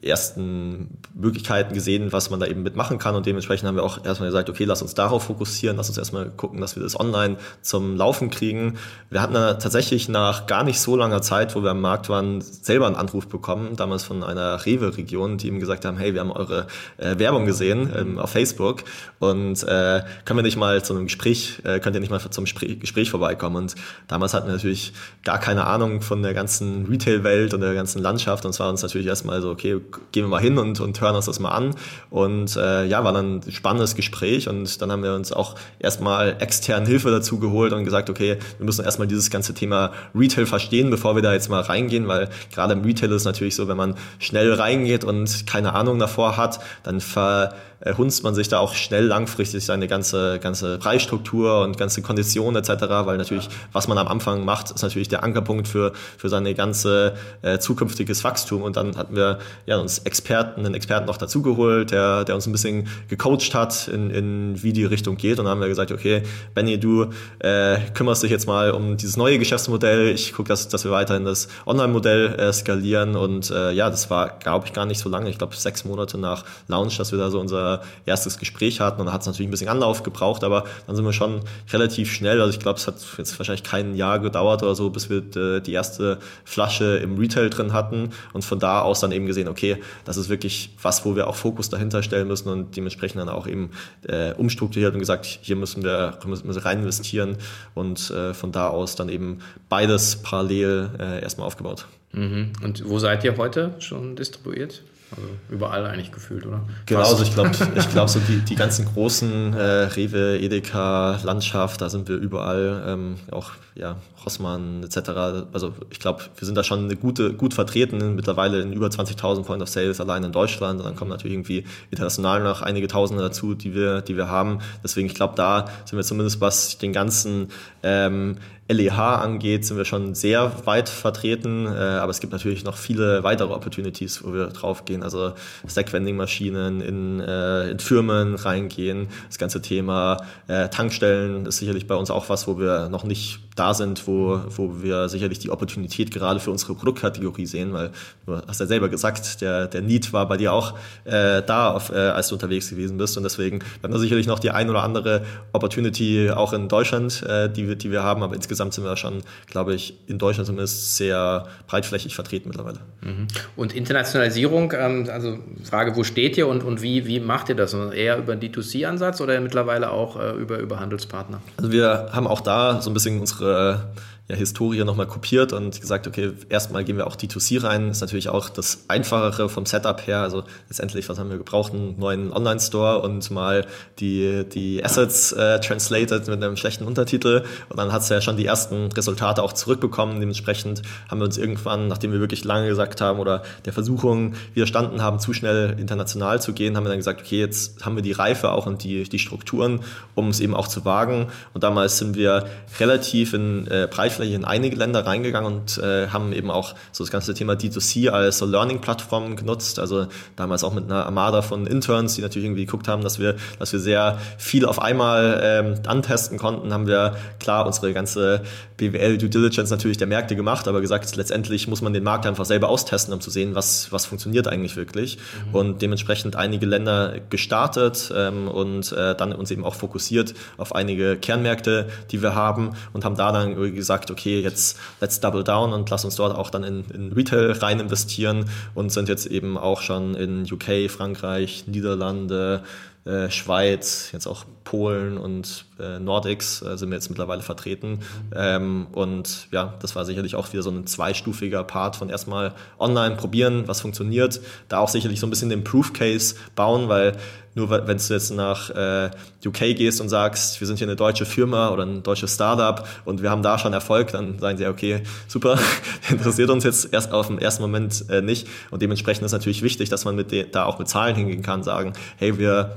Speaker 2: ersten Möglichkeiten gesehen, was man da eben mitmachen kann und dementsprechend haben wir auch erstmal gesagt, okay, lass uns darauf fokussieren, lass uns erstmal gucken, dass wir das online zum Laufen kriegen. Wir hatten dann tatsächlich nach gar nicht so langer Zeit, wo wir am Markt waren, selber einen Anruf bekommen, damals von einer Rewe-Region, die ihm gesagt haben, hey, wir haben eure äh, Werbung gesehen ähm, auf Facebook und äh, können wir nicht mal zu Gespräch, äh, könnt ihr nicht mal zum Spr Gespräch vorbeikommen? Und damals hatten wir natürlich gar keine Ahnung von der ganzen Retail-Welt und der ganzen Landschaft und es war uns natürlich erstmal so, okay, gehen wir mal hin und, und hören uns das mal an und äh, ja, war dann ein spannendes Gespräch und dann haben wir uns auch erstmal extern Hilfe dazu geholt und gesagt, okay, wir müssen erstmal dieses ganze Thema Retail verstehen, bevor wir da jetzt mal reingehen, weil gerade im Retail ist es natürlich so, wenn man schnell schnell reingeht und keine Ahnung davor hat, dann ver hunzt man sich da auch schnell langfristig seine ganze, ganze Preisstruktur und ganze Konditionen etc., weil natürlich, was man am Anfang macht, ist natürlich der Ankerpunkt für, für seine ganze äh, zukünftiges Wachstum. Und dann hatten wir ja, uns Experten, einen Experten noch dazugeholt, der, der uns ein bisschen gecoacht hat, in, in wie die Richtung geht. Und dann haben wir gesagt, okay, Benny, du äh, kümmerst dich jetzt mal um dieses neue Geschäftsmodell. Ich gucke, dass, dass wir weiterhin das Online-Modell äh, skalieren. Und äh, ja, das war, glaube ich, gar nicht so lange. Ich glaube, sechs Monate nach Launch, dass wir da so unser erstes Gespräch hatten und da hat es natürlich ein bisschen Anlauf gebraucht, aber dann sind wir schon relativ schnell, also ich glaube, es hat jetzt wahrscheinlich kein Jahr gedauert oder so, bis wir äh, die erste Flasche im Retail drin hatten und von da aus dann eben gesehen, okay, das ist wirklich was, wo wir auch Fokus dahinter stellen müssen und dementsprechend dann auch eben äh, umstrukturiert und gesagt, hier müssen wir, müssen wir rein investieren und äh, von da aus dann eben beides parallel äh, erstmal aufgebaut.
Speaker 1: Mhm. Und wo seid ihr heute schon distribuiert? Also überall eigentlich gefühlt, oder?
Speaker 2: Genau, also ich glaube, ich glaub, so die, die ganzen großen äh, Rewe, Edeka, Landschaft, da sind wir überall, ähm, auch ja, Rossmann etc. Also ich glaube, wir sind da schon eine gute, gut vertreten, mittlerweile in über 20.000 Point of Sales allein in Deutschland. Und dann kommen natürlich irgendwie international noch einige Tausende dazu, die wir, die wir haben. Deswegen, ich glaube, da sind wir zumindest, was den ganzen ähm, LEH angeht, sind wir schon sehr weit vertreten, äh, aber es gibt natürlich noch viele weitere Opportunities, wo wir draufgehen. Also Stack-Vending-Maschinen in, äh, in Firmen reingehen. Das ganze Thema äh, Tankstellen ist sicherlich bei uns auch was, wo wir noch nicht da sind, wo, wo wir sicherlich die Opportunität gerade für unsere Produktkategorie sehen, weil du hast ja selber gesagt, der, der Need war bei dir auch äh, da, auf, äh, als du unterwegs gewesen bist und deswegen wir haben wir sicherlich noch die ein oder andere Opportunity auch in Deutschland, äh, die, wir, die wir haben, aber insgesamt sind wir schon, glaube ich, in Deutschland zumindest sehr breitflächig vertreten mittlerweile.
Speaker 1: Mhm. Und Internationalisierung, ähm, also Frage, wo steht ihr und, und wie, wie macht ihr das? Eher über D2C-Ansatz oder mittlerweile auch äh, über, über Handelspartner?
Speaker 2: Also wir haben auch da so ein bisschen unsere ja, Historie nochmal kopiert und gesagt, okay, erstmal gehen wir auch D2C rein. Ist natürlich auch das Einfachere vom Setup her. Also letztendlich, was haben wir gebraucht? Einen neuen Online-Store und mal die, die Assets äh, translated mit einem schlechten Untertitel. Und dann hat es ja schon die ersten Resultate auch zurückbekommen. Dementsprechend haben wir uns irgendwann, nachdem wir wirklich lange gesagt haben oder der Versuchung widerstanden haben, zu schnell international zu gehen, haben wir dann gesagt, okay, jetzt haben wir die Reife auch und die, die Strukturen, um es eben auch zu wagen. Und damals sind wir relativ in äh, Tatsächlich in einige Länder reingegangen und äh, haben eben auch so das ganze Thema D2C als so Learning-Plattform genutzt. Also damals auch mit einer Armada von Interns, die natürlich irgendwie geguckt haben, dass wir, dass wir sehr viel auf einmal ähm, antesten konnten, haben wir klar unsere ganze BWL Due Diligence natürlich der Märkte gemacht, aber gesagt, letztendlich muss man den Markt einfach selber austesten, um zu sehen, was, was funktioniert eigentlich wirklich. Mhm. Und dementsprechend einige Länder gestartet ähm, und äh, dann uns eben auch fokussiert auf einige Kernmärkte, die wir haben und haben da dann gesagt, okay, jetzt let's double down und lass uns dort auch dann in, in Retail rein investieren und sind jetzt eben auch schon in UK, Frankreich, Niederlande, äh, Schweiz, jetzt auch Polen und äh, Nordics äh, sind wir jetzt mittlerweile vertreten. Ähm, und ja, das war sicherlich auch wieder so ein zweistufiger Part von erstmal online probieren, was funktioniert, da auch sicherlich so ein bisschen den Proof Case bauen, weil nur wenn du jetzt nach äh, UK gehst und sagst, wir sind hier eine deutsche Firma oder ein deutsches Startup und wir haben da schon Erfolg, dann sagen sie, okay, super, interessiert uns jetzt erst auf den ersten Moment äh, nicht. Und dementsprechend ist natürlich wichtig, dass man mit da auch mit Zahlen hingehen kann, sagen, hey, wir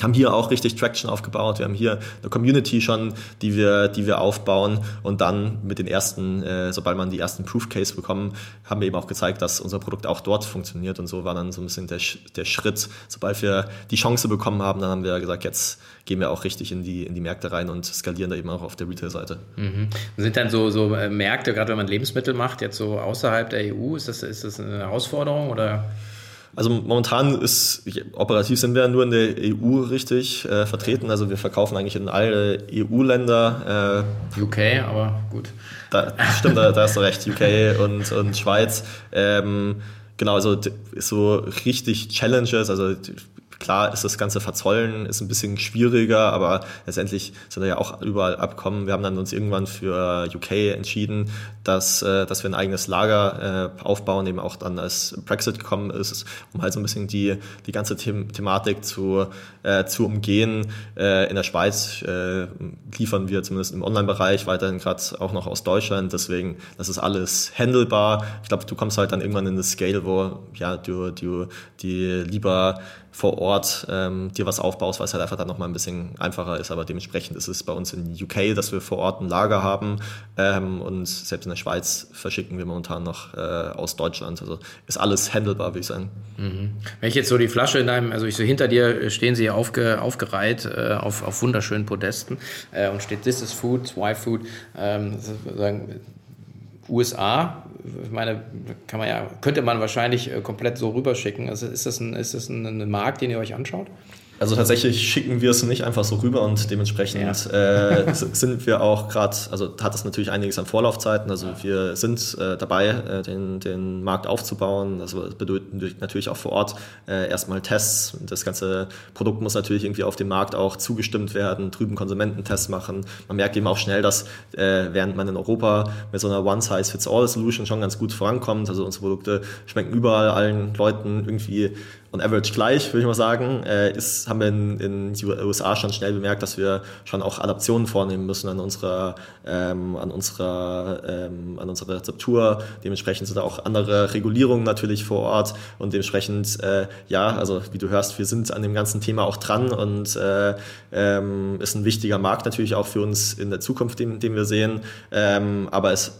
Speaker 2: haben hier auch richtig Traction aufgebaut. Wir haben hier eine Community schon, die wir, die wir aufbauen und dann mit den ersten, äh, sobald man die ersten Proof Case bekommen, haben wir eben auch gezeigt, dass unser Produkt auch dort funktioniert und so war dann so ein bisschen der, der Schritt. Sobald wir die Chance bekommen haben, dann haben wir gesagt, jetzt gehen wir auch richtig in die, in die Märkte rein und skalieren da eben auch auf der Retail-Seite.
Speaker 1: Mhm. Sind dann so, so äh, Märkte, gerade wenn man Lebensmittel macht, jetzt so außerhalb der EU, ist das, ist das eine Herausforderung oder?
Speaker 2: Also momentan ist, operativ sind wir nur in der EU richtig äh, vertreten. Also wir verkaufen eigentlich in alle EU-Länder.
Speaker 1: Äh, UK, aber gut.
Speaker 2: Da, stimmt, da, da hast du recht, UK und, und Schweiz. Ähm, genau, also so richtig Challenges, also Klar ist das ganze Verzollen ist ein bisschen schwieriger, aber letztendlich sind da ja auch überall Abkommen. Wir haben dann uns irgendwann für UK entschieden, dass, äh, dass wir ein eigenes Lager äh, aufbauen, eben auch dann als Brexit gekommen ist, um halt so ein bisschen die, die ganze The Thematik zu, äh, zu umgehen. Äh, in der Schweiz äh, liefern wir zumindest im Online-Bereich weiterhin gerade auch noch aus Deutschland, deswegen das ist alles handelbar. Ich glaube, du kommst halt dann irgendwann in eine Scale, wo ja du, du die lieber vor Ort ähm, dir was aufbaust, weil es halt einfach dann nochmal ein bisschen einfacher ist. Aber dementsprechend ist es bei uns in UK, dass wir vor Ort ein Lager haben ähm, und selbst in der Schweiz verschicken wir momentan noch äh, aus Deutschland. Also ist alles handelbar, würde ich sagen.
Speaker 1: Mhm. Wenn ich jetzt so die Flasche in deinem, also ich so hinter dir stehen sie aufge, aufgereiht äh, auf, auf wunderschönen Podesten äh, und steht This is Food, Why Food, ähm, sozusagen USA, ich meine, kann man ja, könnte man wahrscheinlich äh, komplett so rüberschicken. Also ist das ein, ist das ein, ein Markt, den ihr euch anschaut?
Speaker 2: Also tatsächlich schicken wir es nicht einfach so rüber und dementsprechend ja. äh, sind wir auch gerade, also hat es natürlich einiges an Vorlaufzeiten. Also wir sind äh, dabei, äh, den, den Markt aufzubauen. Also das bedeutet natürlich auch vor Ort äh, erstmal Tests. Das ganze Produkt muss natürlich irgendwie auf dem Markt auch zugestimmt werden, drüben Konsumententests machen. Man merkt eben auch schnell, dass äh, während man in Europa mit so einer One-Size-Fits-All-Solution schon ganz gut vorankommt, also unsere Produkte schmecken überall allen Leuten irgendwie on average gleich, würde ich mal sagen, äh, ist, haben wir in, in den USA schon schnell bemerkt, dass wir schon auch Adaptionen vornehmen müssen an unserer, ähm, an unserer, ähm, an unserer Rezeptur. Dementsprechend sind da auch andere Regulierungen natürlich vor Ort und dementsprechend, äh, ja, also wie du hörst, wir sind an dem ganzen Thema auch dran und äh, ähm, ist ein wichtiger Markt natürlich auch für uns in der Zukunft, den, den wir sehen. Ähm, aber es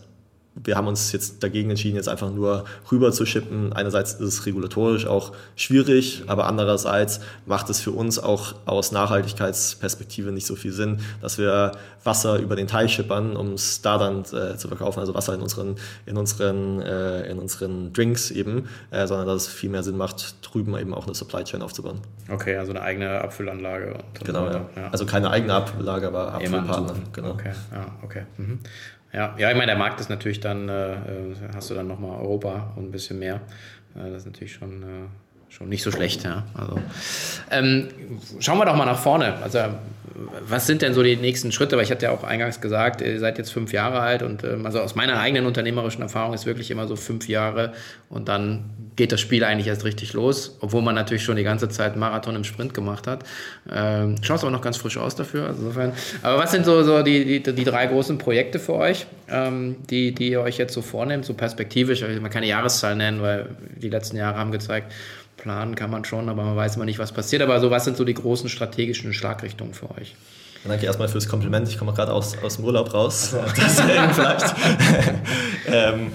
Speaker 2: wir haben uns jetzt dagegen entschieden, jetzt einfach nur rüber zu schippen. Einerseits ist es regulatorisch auch schwierig, aber andererseits macht es für uns auch aus Nachhaltigkeitsperspektive nicht so viel Sinn, dass wir Wasser über den Teich schippern, um es da dann äh, zu verkaufen, also Wasser in unseren, in unseren, äh, in unseren Drinks eben, äh, sondern dass es viel mehr Sinn macht, drüben eben auch eine Supply Chain aufzubauen.
Speaker 1: Okay, also eine eigene Abfüllanlage.
Speaker 2: genau, ja. ja. Also keine eigene Abfüllanlage, aber Abfüllpartner.
Speaker 1: Genau. Okay, ja, okay. Mhm. Ja, ja, ich meine, der Markt ist natürlich dann, äh, äh hast du dann nochmal Europa und ein bisschen mehr. Äh, das ist natürlich schon, äh, schon nicht so schlecht, ja. Also, ähm, schauen wir doch mal nach vorne. Also, was sind denn so die nächsten Schritte? Weil ich hatte ja auch eingangs gesagt, ihr seid jetzt fünf Jahre alt und ähm, also aus meiner eigenen unternehmerischen Erfahrung ist wirklich immer so fünf Jahre und dann geht das Spiel eigentlich erst richtig los, obwohl man natürlich schon die ganze Zeit Marathon im Sprint gemacht hat. Ähm, schaust aber noch ganz frisch aus dafür. Also insofern. Aber was sind so, so die, die, die drei großen Projekte für euch, ähm, die, die ihr euch jetzt so vornehmt, so perspektivisch? Ich will keine Jahreszahl nennen, weil die letzten Jahre haben gezeigt, planen kann man schon, aber man weiß immer nicht, was passiert. Aber so, was sind so die großen strategischen Schlagrichtungen für euch?
Speaker 2: Danke erstmal fürs Kompliment. Ich komme gerade aus, aus dem Urlaub raus. Also. Deswegen vielleicht. ähm,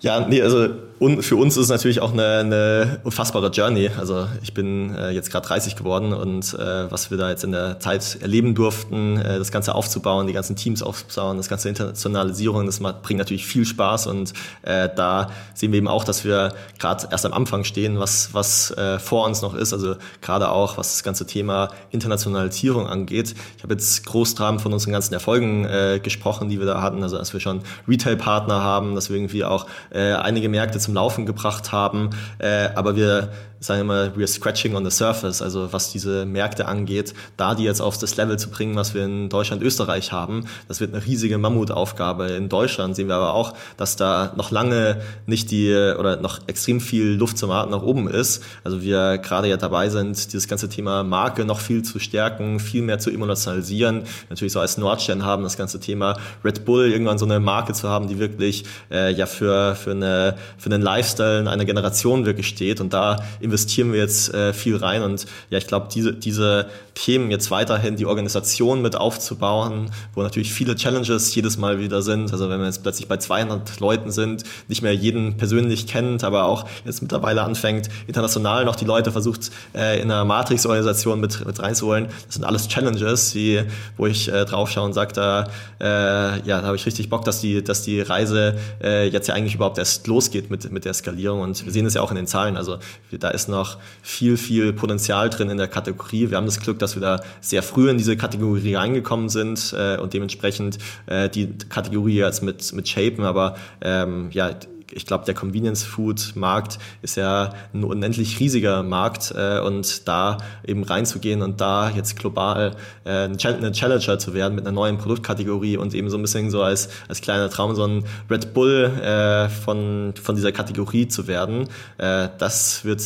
Speaker 2: ja, nee, also und für uns ist es natürlich auch eine, eine unfassbare Journey. Also ich bin äh, jetzt gerade 30 geworden und äh, was wir da jetzt in der Zeit erleben durften, äh, das Ganze aufzubauen, die ganzen Teams aufzubauen, das ganze Internationalisierung, das bringt natürlich viel Spaß und äh, da sehen wir eben auch, dass wir gerade erst am Anfang stehen, was, was äh, vor uns noch ist. Also gerade auch, was das ganze Thema Internationalisierung angeht. Ich habe jetzt Großtrahmen von unseren ganzen Erfolgen äh, gesprochen, die wir da hatten. Also dass wir schon Retail-Partner haben, dass wir irgendwie auch äh, einige Märkte zum Laufen gebracht haben. Äh, aber wir sagen immer, we're scratching on the surface, also was diese Märkte angeht, da die jetzt auf das Level zu bringen, was wir in Deutschland, Österreich haben, das wird eine riesige Mammutaufgabe. In Deutschland sehen wir aber auch, dass da noch lange nicht die oder noch extrem viel Luft zum Atmen nach oben ist. Also wir gerade ja dabei sind, dieses ganze Thema Marke noch viel zu stärken, viel mehr zu emotionalisieren. Natürlich so als Nordstern haben das ganze Thema Red Bull irgendwann so eine Marke zu haben, die wirklich äh, ja für für eine für einen Lifestyle einer Generation wirklich steht und da investieren wir jetzt äh, viel rein und ja, ich glaube, diese, diese Themen jetzt weiterhin, die Organisation mit aufzubauen, wo natürlich viele Challenges jedes Mal wieder sind. Also wenn wir jetzt plötzlich bei 200 Leuten sind, nicht mehr jeden persönlich kennt, aber auch jetzt mittlerweile anfängt, international noch die Leute versucht, äh, in einer Matrix-Organisation mit, mit reinzuholen. Das sind alles Challenges, die, wo ich äh, draufschaue und sage, da, äh, ja, da habe ich richtig Bock, dass die, dass die Reise äh, jetzt ja eigentlich überhaupt erst losgeht mit, mit der Skalierung. Und wir sehen es ja auch in den Zahlen. Also da ist noch viel, viel Potenzial drin in der Kategorie. Wir haben das Glück, dass wir da sehr früh in diese Kategorie reingekommen sind äh, und dementsprechend äh, die Kategorie jetzt mit, mit shapen. Aber ähm, ja, ich glaube, der Convenience-Food-Markt ist ja ein unendlich riesiger Markt äh, und da eben reinzugehen und da jetzt global äh, eine Challenger zu werden mit einer neuen Produktkategorie und eben so ein bisschen so als, als kleiner Traum so ein Red Bull äh, von, von dieser Kategorie zu werden, äh, das wird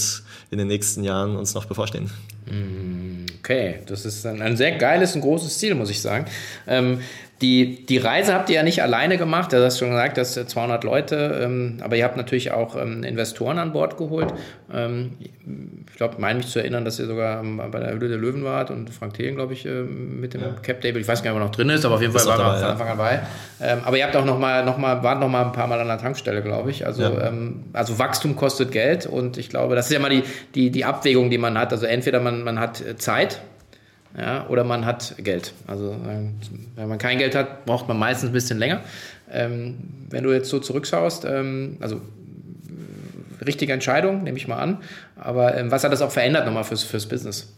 Speaker 2: in den nächsten Jahren uns noch bevorstehen.
Speaker 1: Mm, okay, das ist ein, ein sehr geiles und großes Ziel, muss ich sagen. Ähm, die, die Reise habt ihr ja nicht alleine gemacht, du hast schon gesagt, dass 200 Leute, ähm, aber ihr habt natürlich auch ähm, Investoren an Bord geholt. Ähm, ich glaube, meine mich zu erinnern, dass ihr sogar ähm, bei der Höhle der Löwen wart und Frank Thelen, glaube ich, äh, mit dem ja. Cap Table, ich weiß gar nicht, ob er noch drin ist, aber auf jeden Fall war er von Anfang an dabei. Ähm, aber ihr habt auch noch mal, noch mal, wart noch mal ein paar Mal an der Tankstelle, glaube ich. Also, ja. Ähm, also Wachstum kostet Geld und ich glaube, das ist ja mal die, die, die Abwägung, die man hat. Also entweder man, man hat Zeit, ja, oder man hat Geld. Also wenn man kein Geld hat, braucht man meistens ein bisschen länger. Ähm, wenn du jetzt so zurückschaust, ähm, also richtige Entscheidung, nehme ich mal an. Aber ähm, was hat das auch verändert nochmal fürs, fürs Business?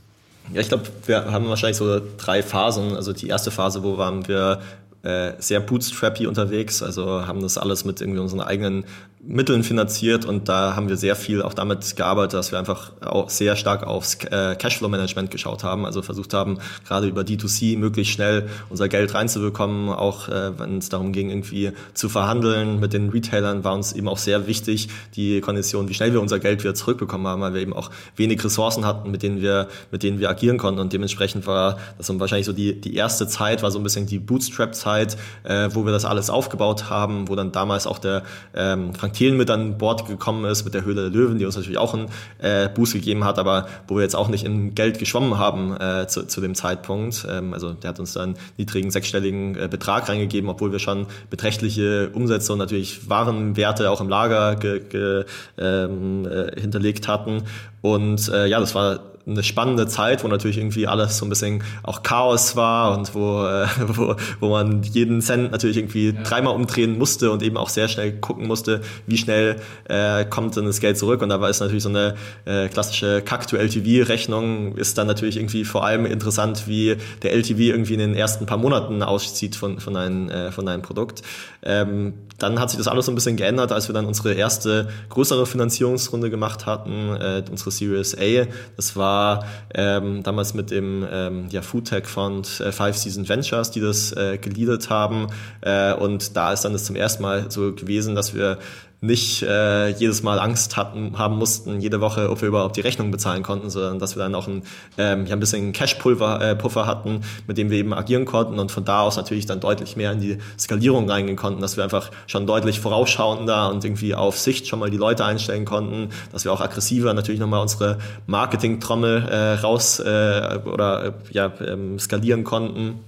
Speaker 2: Ja, ich glaube, wir haben wahrscheinlich so drei Phasen. Also die erste Phase, wo waren wir äh, sehr bootstrappy unterwegs, also haben das alles mit irgendwie unseren eigenen Mitteln finanziert und da haben wir sehr viel auch damit gearbeitet, dass wir einfach auch sehr stark aufs äh, Cashflow-Management geschaut haben, also versucht haben, gerade über D2C möglichst schnell unser Geld reinzubekommen, auch äh, wenn es darum ging, irgendwie zu verhandeln mit den Retailern, war uns eben auch sehr wichtig, die Kondition, wie schnell wir unser Geld wieder zurückbekommen haben, weil wir eben auch wenig Ressourcen hatten, mit denen wir, mit denen wir agieren konnten. Und dementsprechend war das wahrscheinlich so die, die erste Zeit, war so ein bisschen die Bootstrap-Zeit, äh, wo wir das alles aufgebaut haben, wo dann damals auch der ähm, Frank Thielen mit an Bord gekommen ist, mit der Höhle der Löwen, die uns natürlich auch einen äh, Boost gegeben hat, aber wo wir jetzt auch nicht in Geld geschwommen haben äh, zu, zu dem Zeitpunkt. Ähm, also der hat uns dann niedrigen sechsstelligen äh, Betrag reingegeben, obwohl wir schon beträchtliche Umsätze und natürlich Warenwerte auch im Lager ge, ge, ähm, äh, hinterlegt hatten. Und äh, ja, das war eine spannende Zeit, wo natürlich irgendwie alles so ein bisschen auch Chaos war und wo, äh, wo, wo man jeden Cent natürlich irgendwie ja. dreimal umdrehen musste und eben auch sehr schnell gucken musste, wie schnell äh, kommt denn das Geld zurück. Und da war es natürlich so eine äh, klassische CAC-to-LTV-Rechnung, ist dann natürlich irgendwie vor allem interessant, wie der LTV irgendwie in den ersten paar Monaten auszieht von, von, einem, äh, von einem Produkt. Ähm, dann hat sich das alles so ein bisschen geändert, als wir dann unsere erste größere Finanzierungsrunde gemacht hatten, äh, unsere Series A. Das war ähm, damals mit dem ähm, ja, Foodtech-Fund äh, Five Season Ventures, die das äh, geleadet haben. Äh, und da ist dann das zum ersten Mal so gewesen, dass wir nicht äh, jedes Mal Angst hatten, haben mussten, jede Woche, ob wir überhaupt die Rechnung bezahlen konnten, sondern dass wir dann auch ein, ähm, ja, ein bisschen Cash-Pulver äh, hatten, mit dem wir eben agieren konnten und von da aus natürlich dann deutlich mehr in die Skalierung reingehen konnten, dass wir einfach schon deutlich vorausschauender und irgendwie auf Sicht schon mal die Leute einstellen konnten, dass wir auch aggressiver natürlich nochmal unsere Marketing-Trommel äh, raus äh, oder äh, ja, ähm, skalieren konnten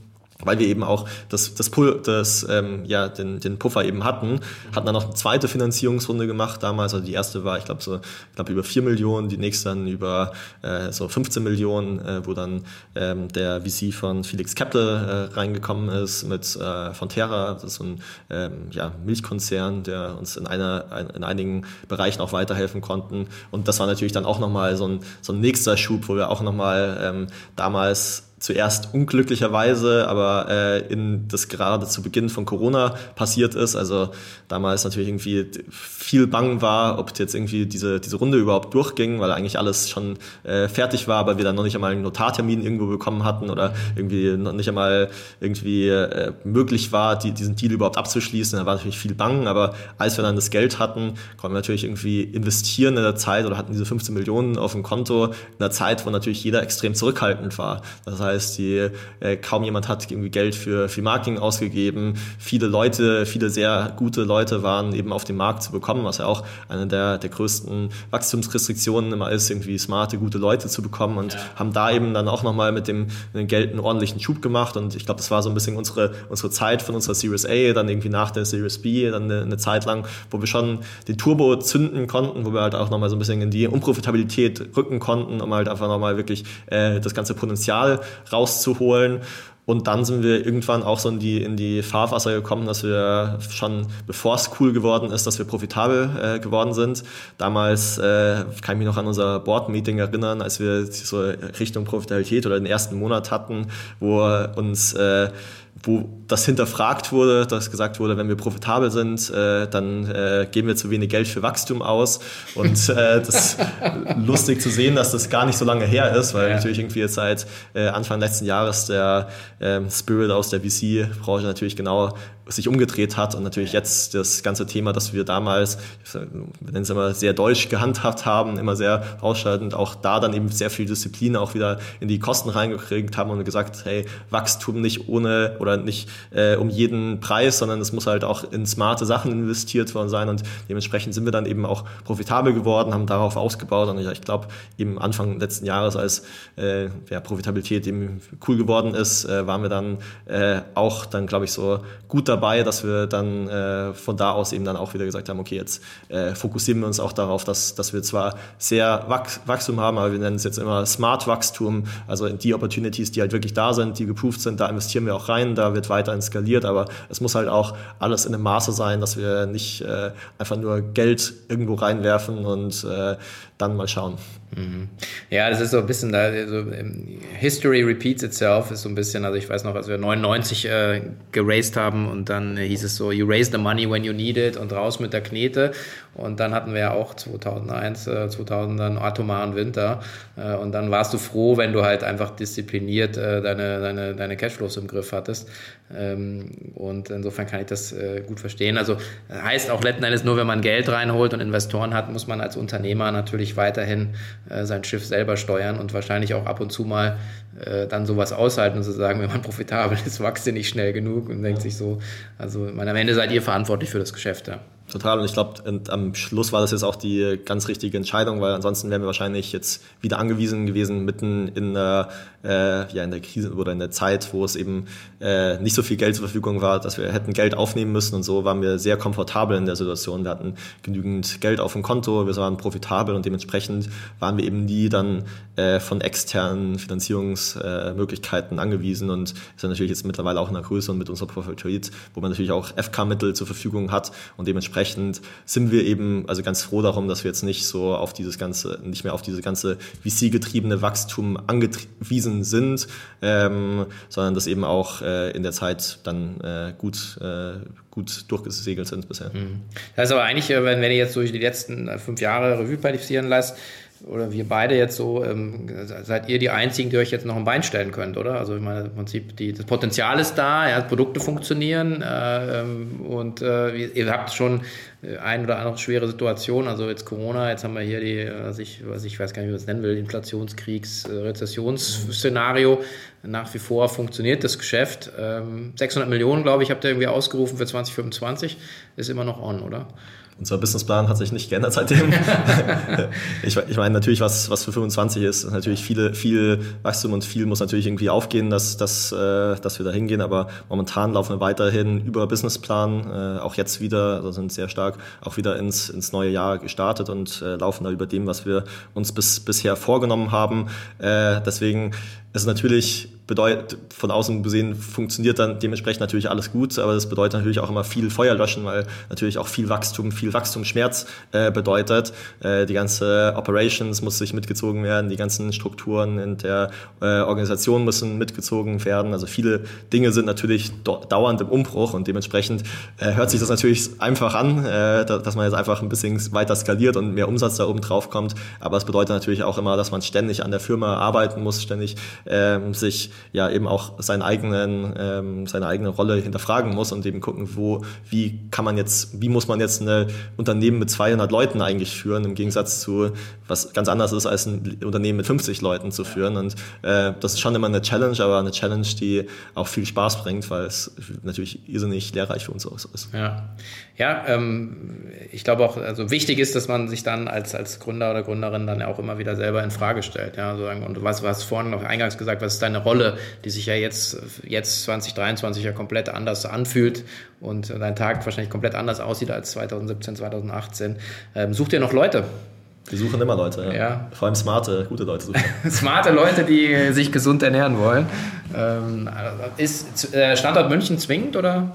Speaker 2: weil wir eben auch das, das, Pull, das ähm, ja, den, den Puffer eben hatten, hatten dann noch eine zweite Finanzierungsrunde gemacht damals. Also die erste war, ich glaube, so, glaube, über 4 Millionen, die nächste dann über äh, so 15 Millionen, äh, wo dann ähm, der VC von Felix Capital äh, reingekommen ist mit äh, Fonterra, das ist so ein ähm, ja, Milchkonzern, der uns in, einer, ein, in einigen Bereichen auch weiterhelfen konnten. Und das war natürlich dann auch nochmal so ein, so ein nächster Schub, wo wir auch nochmal ähm, damals zuerst unglücklicherweise, aber äh, in das gerade zu Beginn von Corona passiert ist. Also damals natürlich irgendwie viel Bang war, ob jetzt irgendwie diese, diese Runde überhaupt durchging, weil eigentlich alles schon äh, fertig war, aber wir dann noch nicht einmal einen Notartermin irgendwo bekommen hatten oder irgendwie noch nicht einmal irgendwie äh, möglich war, die, diesen Deal überhaupt abzuschließen. Da war natürlich viel Bang, aber als wir dann das Geld hatten, konnten wir natürlich irgendwie investieren in der Zeit oder hatten diese 15 Millionen auf dem Konto in der Zeit, wo natürlich jeder extrem zurückhaltend war. Das heißt, heißt, die, äh, kaum jemand hat irgendwie Geld für, für Marketing ausgegeben. Viele Leute, viele sehr gute Leute waren eben auf dem Markt zu bekommen, was ja auch eine der, der größten Wachstumsrestriktionen immer ist, irgendwie smarte, gute Leute zu bekommen und ja. haben da eben dann auch nochmal mit dem, mit dem Geld einen ordentlichen Schub gemacht und ich glaube, das war so ein bisschen unsere, unsere Zeit von unserer Series A, dann irgendwie nach der Series B, dann eine, eine Zeit lang, wo wir schon den Turbo zünden konnten, wo wir halt auch nochmal so ein bisschen in die Unprofitabilität rücken konnten, um halt einfach nochmal wirklich äh, das ganze Potenzial rauszuholen. Und dann sind wir irgendwann auch so in die, in die Fahrwasser gekommen, dass wir schon, bevor es cool geworden ist, dass wir profitabel äh, geworden sind. Damals äh, kann ich mich noch an unser Board-Meeting erinnern, als wir so Richtung Profitabilität oder den ersten Monat hatten, wo uns äh, wo das hinterfragt wurde, dass gesagt wurde, wenn wir profitabel sind, äh, dann äh, geben wir zu wenig Geld für Wachstum aus. Und äh, das ist lustig zu sehen, dass das gar nicht so lange her ist, weil ja. natürlich irgendwie jetzt seit äh, Anfang letzten Jahres der äh, Spirit aus der VC-Branche natürlich genau sich umgedreht hat und natürlich jetzt das ganze Thema, das wir damals, wir nennen es immer sehr deutsch gehandhabt haben, immer sehr ausschaltend, auch da dann eben sehr viel Disziplin auch wieder in die Kosten reingekriegt haben und gesagt, hey, Wachstum nicht ohne oder nicht äh, um jeden Preis, sondern es muss halt auch in smarte Sachen investiert worden sein und dementsprechend sind wir dann eben auch profitabel geworden, haben darauf ausgebaut und ich glaube eben Anfang letzten Jahres, als äh, ja, Profitabilität eben cool geworden ist, äh, waren wir dann äh, auch dann glaube ich so gut dabei, dass wir dann äh, von da aus eben dann auch wieder gesagt haben, okay, jetzt äh, fokussieren wir uns auch darauf, dass, dass wir zwar sehr Wach Wachstum haben, aber wir nennen es jetzt immer Smart Wachstum, also die Opportunities, die halt wirklich da sind, die geproved sind, da investieren wir auch rein, da wird weiter skaliert, aber es muss halt auch alles in einem Maße sein, dass wir nicht äh, einfach nur Geld irgendwo reinwerfen und äh, dann mal schauen.
Speaker 1: Mhm. Ja, das ist so ein bisschen da, so, History repeats itself ist so ein bisschen, also ich weiß noch, als wir 99 äh, geraced haben und dann hieß es so, you raise the money when you need it und raus mit der Knete und dann hatten wir ja auch 2001, äh, 2000 dann atomaren Winter äh, und dann warst du froh, wenn du halt einfach diszipliniert äh, deine, deine, deine Cashflows im Griff hattest ähm, und insofern kann ich das äh, gut verstehen. Also heißt auch letzten Endes nur, wenn man Geld reinholt und Investoren hat, muss man als Unternehmer natürlich weiterhin äh, sein Schiff selber steuern und wahrscheinlich auch ab und zu mal äh, dann sowas aushalten und zu sagen, wenn man profitabel ist, wächst ihr nicht schnell genug und denkt sich so, also meine, am Ende seid ihr verantwortlich für das Geschäft. Ja.
Speaker 2: Total. Und ich glaube, am Schluss war das jetzt auch die ganz richtige Entscheidung, weil ansonsten wären wir wahrscheinlich jetzt wieder angewiesen gewesen, mitten in der, äh, ja, in der Krise oder in der Zeit, wo es eben äh, nicht so viel Geld zur Verfügung war, dass wir hätten Geld aufnehmen müssen. Und so waren wir sehr komfortabel in der Situation. Wir hatten genügend Geld auf dem Konto, wir waren profitabel und dementsprechend waren wir eben nie dann äh, von externen Finanzierungsmöglichkeiten angewiesen und ist natürlich jetzt mittlerweile auch in der Größe und mit unserer Profitabilität, wo man natürlich auch FK-Mittel zur Verfügung hat und dementsprechend dementsprechend sind wir eben also ganz froh darum, dass wir jetzt nicht so auf dieses ganze, nicht mehr auf diese ganze VC-getriebene Wachstum angewiesen sind, ähm, sondern dass eben auch äh, in der Zeit dann äh, gut, äh, gut durchgesegelt sind bisher. Mhm.
Speaker 1: Das ist aber eigentlich, äh, wenn, wenn ihr jetzt durch die letzten äh, fünf Jahre Revue passieren lasst, oder wir beide jetzt so, ähm, seid ihr die Einzigen, die euch jetzt noch ein Bein stellen könnt, oder? Also ich meine, im Prinzip, die, das Potenzial ist da, ja, Produkte funktionieren äh, ähm, und äh, ihr habt schon äh, ein oder andere schwere Situation, also jetzt Corona, jetzt haben wir hier die, was ich, was ich weiß gar nicht, wie man es nennen will, Inflationskriegs-, Rezessionsszenario. Nach wie vor funktioniert das Geschäft. Ähm, 600 Millionen, glaube ich, habt ihr irgendwie ausgerufen für 2025, ist immer noch on, oder?
Speaker 2: Unser Businessplan hat sich nicht geändert seitdem. ich, ich meine, natürlich, was, was für 25 ist, natürlich viele, viel Wachstum und viel muss natürlich irgendwie aufgehen, dass, dass, äh, dass wir da hingehen. Aber momentan laufen wir weiterhin über Businessplan, äh, auch jetzt wieder, also sind sehr stark auch wieder ins, ins neue Jahr gestartet und äh, laufen da über dem, was wir uns bis, bisher vorgenommen haben. Äh, deswegen ist natürlich bedeutet, von außen gesehen funktioniert dann dementsprechend natürlich alles gut, aber das bedeutet natürlich auch immer viel Feuer löschen, weil natürlich auch viel Wachstum, viel Wachstumsschmerz äh, bedeutet. Äh, die ganze Operations muss sich mitgezogen werden, die ganzen Strukturen in der äh, Organisation müssen mitgezogen werden. Also viele Dinge sind natürlich dauernd im Umbruch und dementsprechend äh, hört sich das natürlich einfach an, äh, dass man jetzt einfach ein bisschen weiter skaliert und mehr Umsatz da oben drauf kommt. Aber es bedeutet natürlich auch immer, dass man ständig an der Firma arbeiten muss, ständig ähm, sich ja eben auch seinen eigenen, ähm, seine eigene Rolle hinterfragen muss und eben gucken, wo, wie kann man jetzt, wie muss man jetzt ein Unternehmen mit 200 Leuten eigentlich führen, im Gegensatz zu, was ganz anders ist, als ein Unternehmen mit 50 Leuten zu führen. Und äh, das ist schon immer eine Challenge, aber eine Challenge, die auch viel Spaß bringt, weil es natürlich irrsinnig lehrreich für uns ist.
Speaker 1: Ja, ja ähm, ich glaube auch, also wichtig ist, dass man sich dann als, als Gründer oder Gründerin dann auch immer wieder selber in Frage stellt. Ja, so, und was, was vorhin noch eingangs gesagt, was ist deine Rolle? Rolle, die sich ja jetzt, jetzt 2023 ja komplett anders anfühlt und dein Tag wahrscheinlich komplett anders aussieht als 2017, 2018. Ähm, such dir noch Leute.
Speaker 2: Wir suchen immer Leute, ja. ja. Vor allem smarte, gute Leute suchen.
Speaker 1: smarte Leute, die sich gesund ernähren wollen. Ähm, ist äh, Standort München zwingend oder?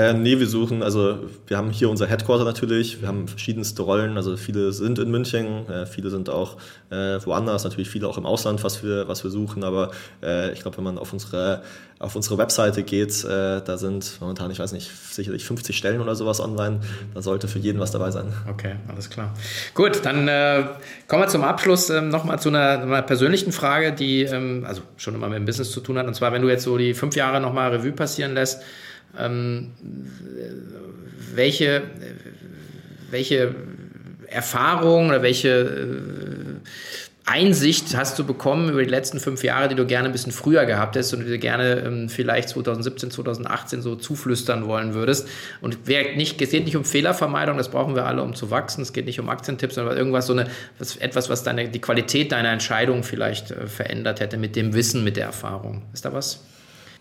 Speaker 2: Äh, nee, wir suchen, also wir haben hier unser Headquarter natürlich, wir haben verschiedenste Rollen, also viele sind in München, äh, viele sind auch äh, woanders, natürlich viele auch im Ausland, was wir, was wir suchen, aber äh, ich glaube, wenn man auf unsere, auf unsere Webseite geht, äh, da sind momentan, ich weiß nicht, sicherlich 50 Stellen oder sowas online, da sollte für jeden was dabei sein.
Speaker 1: Okay, alles klar. Gut, dann äh, kommen wir zum Abschluss ähm, nochmal zu einer, einer, persönlichen Frage, die ähm, also schon immer mit dem Business zu tun hat, und zwar, wenn du jetzt so die fünf Jahre nochmal Revue passieren lässt, ähm, welche, welche Erfahrung oder welche äh, Einsicht hast du bekommen über die letzten fünf Jahre, die du gerne ein bisschen früher gehabt hättest und die du gerne ähm, vielleicht 2017, 2018 so zuflüstern wollen würdest? Und wer nicht, es geht nicht um Fehlervermeidung, das brauchen wir alle, um zu wachsen. Es geht nicht um Aktientipps, sondern irgendwas, so eine, was, etwas, was deine, die Qualität deiner Entscheidung vielleicht äh, verändert hätte mit dem Wissen, mit der Erfahrung. Ist da was?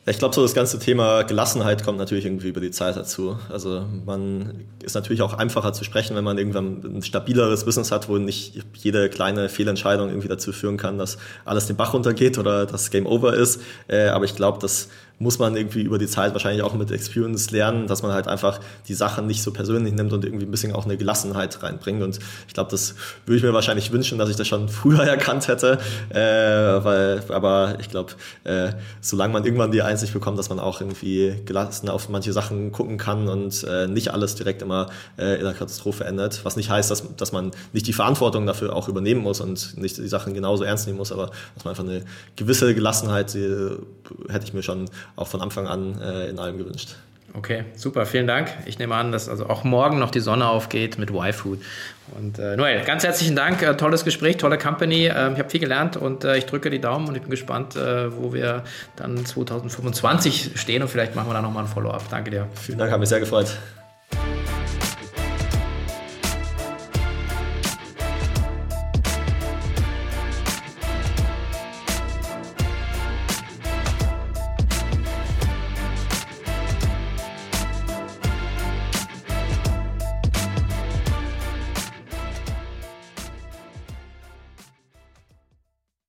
Speaker 2: Ich glaube, so das ganze Thema Gelassenheit kommt natürlich irgendwie über die Zeit dazu. Also man ist natürlich auch einfacher zu sprechen, wenn man irgendwann ein stabileres Business hat, wo nicht jede kleine Fehlentscheidung irgendwie dazu führen kann, dass alles den Bach runtergeht oder das Game Over ist. Äh, aber ich glaube, dass muss man irgendwie über die Zeit wahrscheinlich auch mit Experience lernen, dass man halt einfach die Sachen nicht so persönlich nimmt und irgendwie ein bisschen auch eine Gelassenheit reinbringt. Und ich glaube, das würde ich mir wahrscheinlich wünschen, dass ich das schon früher erkannt hätte. Äh, weil, aber ich glaube, äh, solange man irgendwann die Einsicht bekommt, dass man auch irgendwie gelassen auf manche Sachen gucken kann und äh, nicht alles direkt immer äh, in der Katastrophe endet. Was nicht heißt, dass, dass man nicht die Verantwortung dafür auch übernehmen muss und nicht die Sachen genauso ernst nehmen muss, aber dass man einfach eine gewisse Gelassenheit, die hätte ich mir schon auch von Anfang an äh, in allem gewünscht.
Speaker 1: Okay, super, vielen Dank. Ich nehme an, dass also auch morgen noch die Sonne aufgeht mit Y-Food. Und äh, Noel, ganz herzlichen Dank, äh, tolles Gespräch, tolle Company. Äh, ich habe viel gelernt und äh, ich drücke die Daumen und ich bin gespannt, äh, wo wir dann 2025 stehen und vielleicht machen wir da nochmal ein Follow-up. Danke dir.
Speaker 2: Vielen Dank, hat mich sehr gefreut.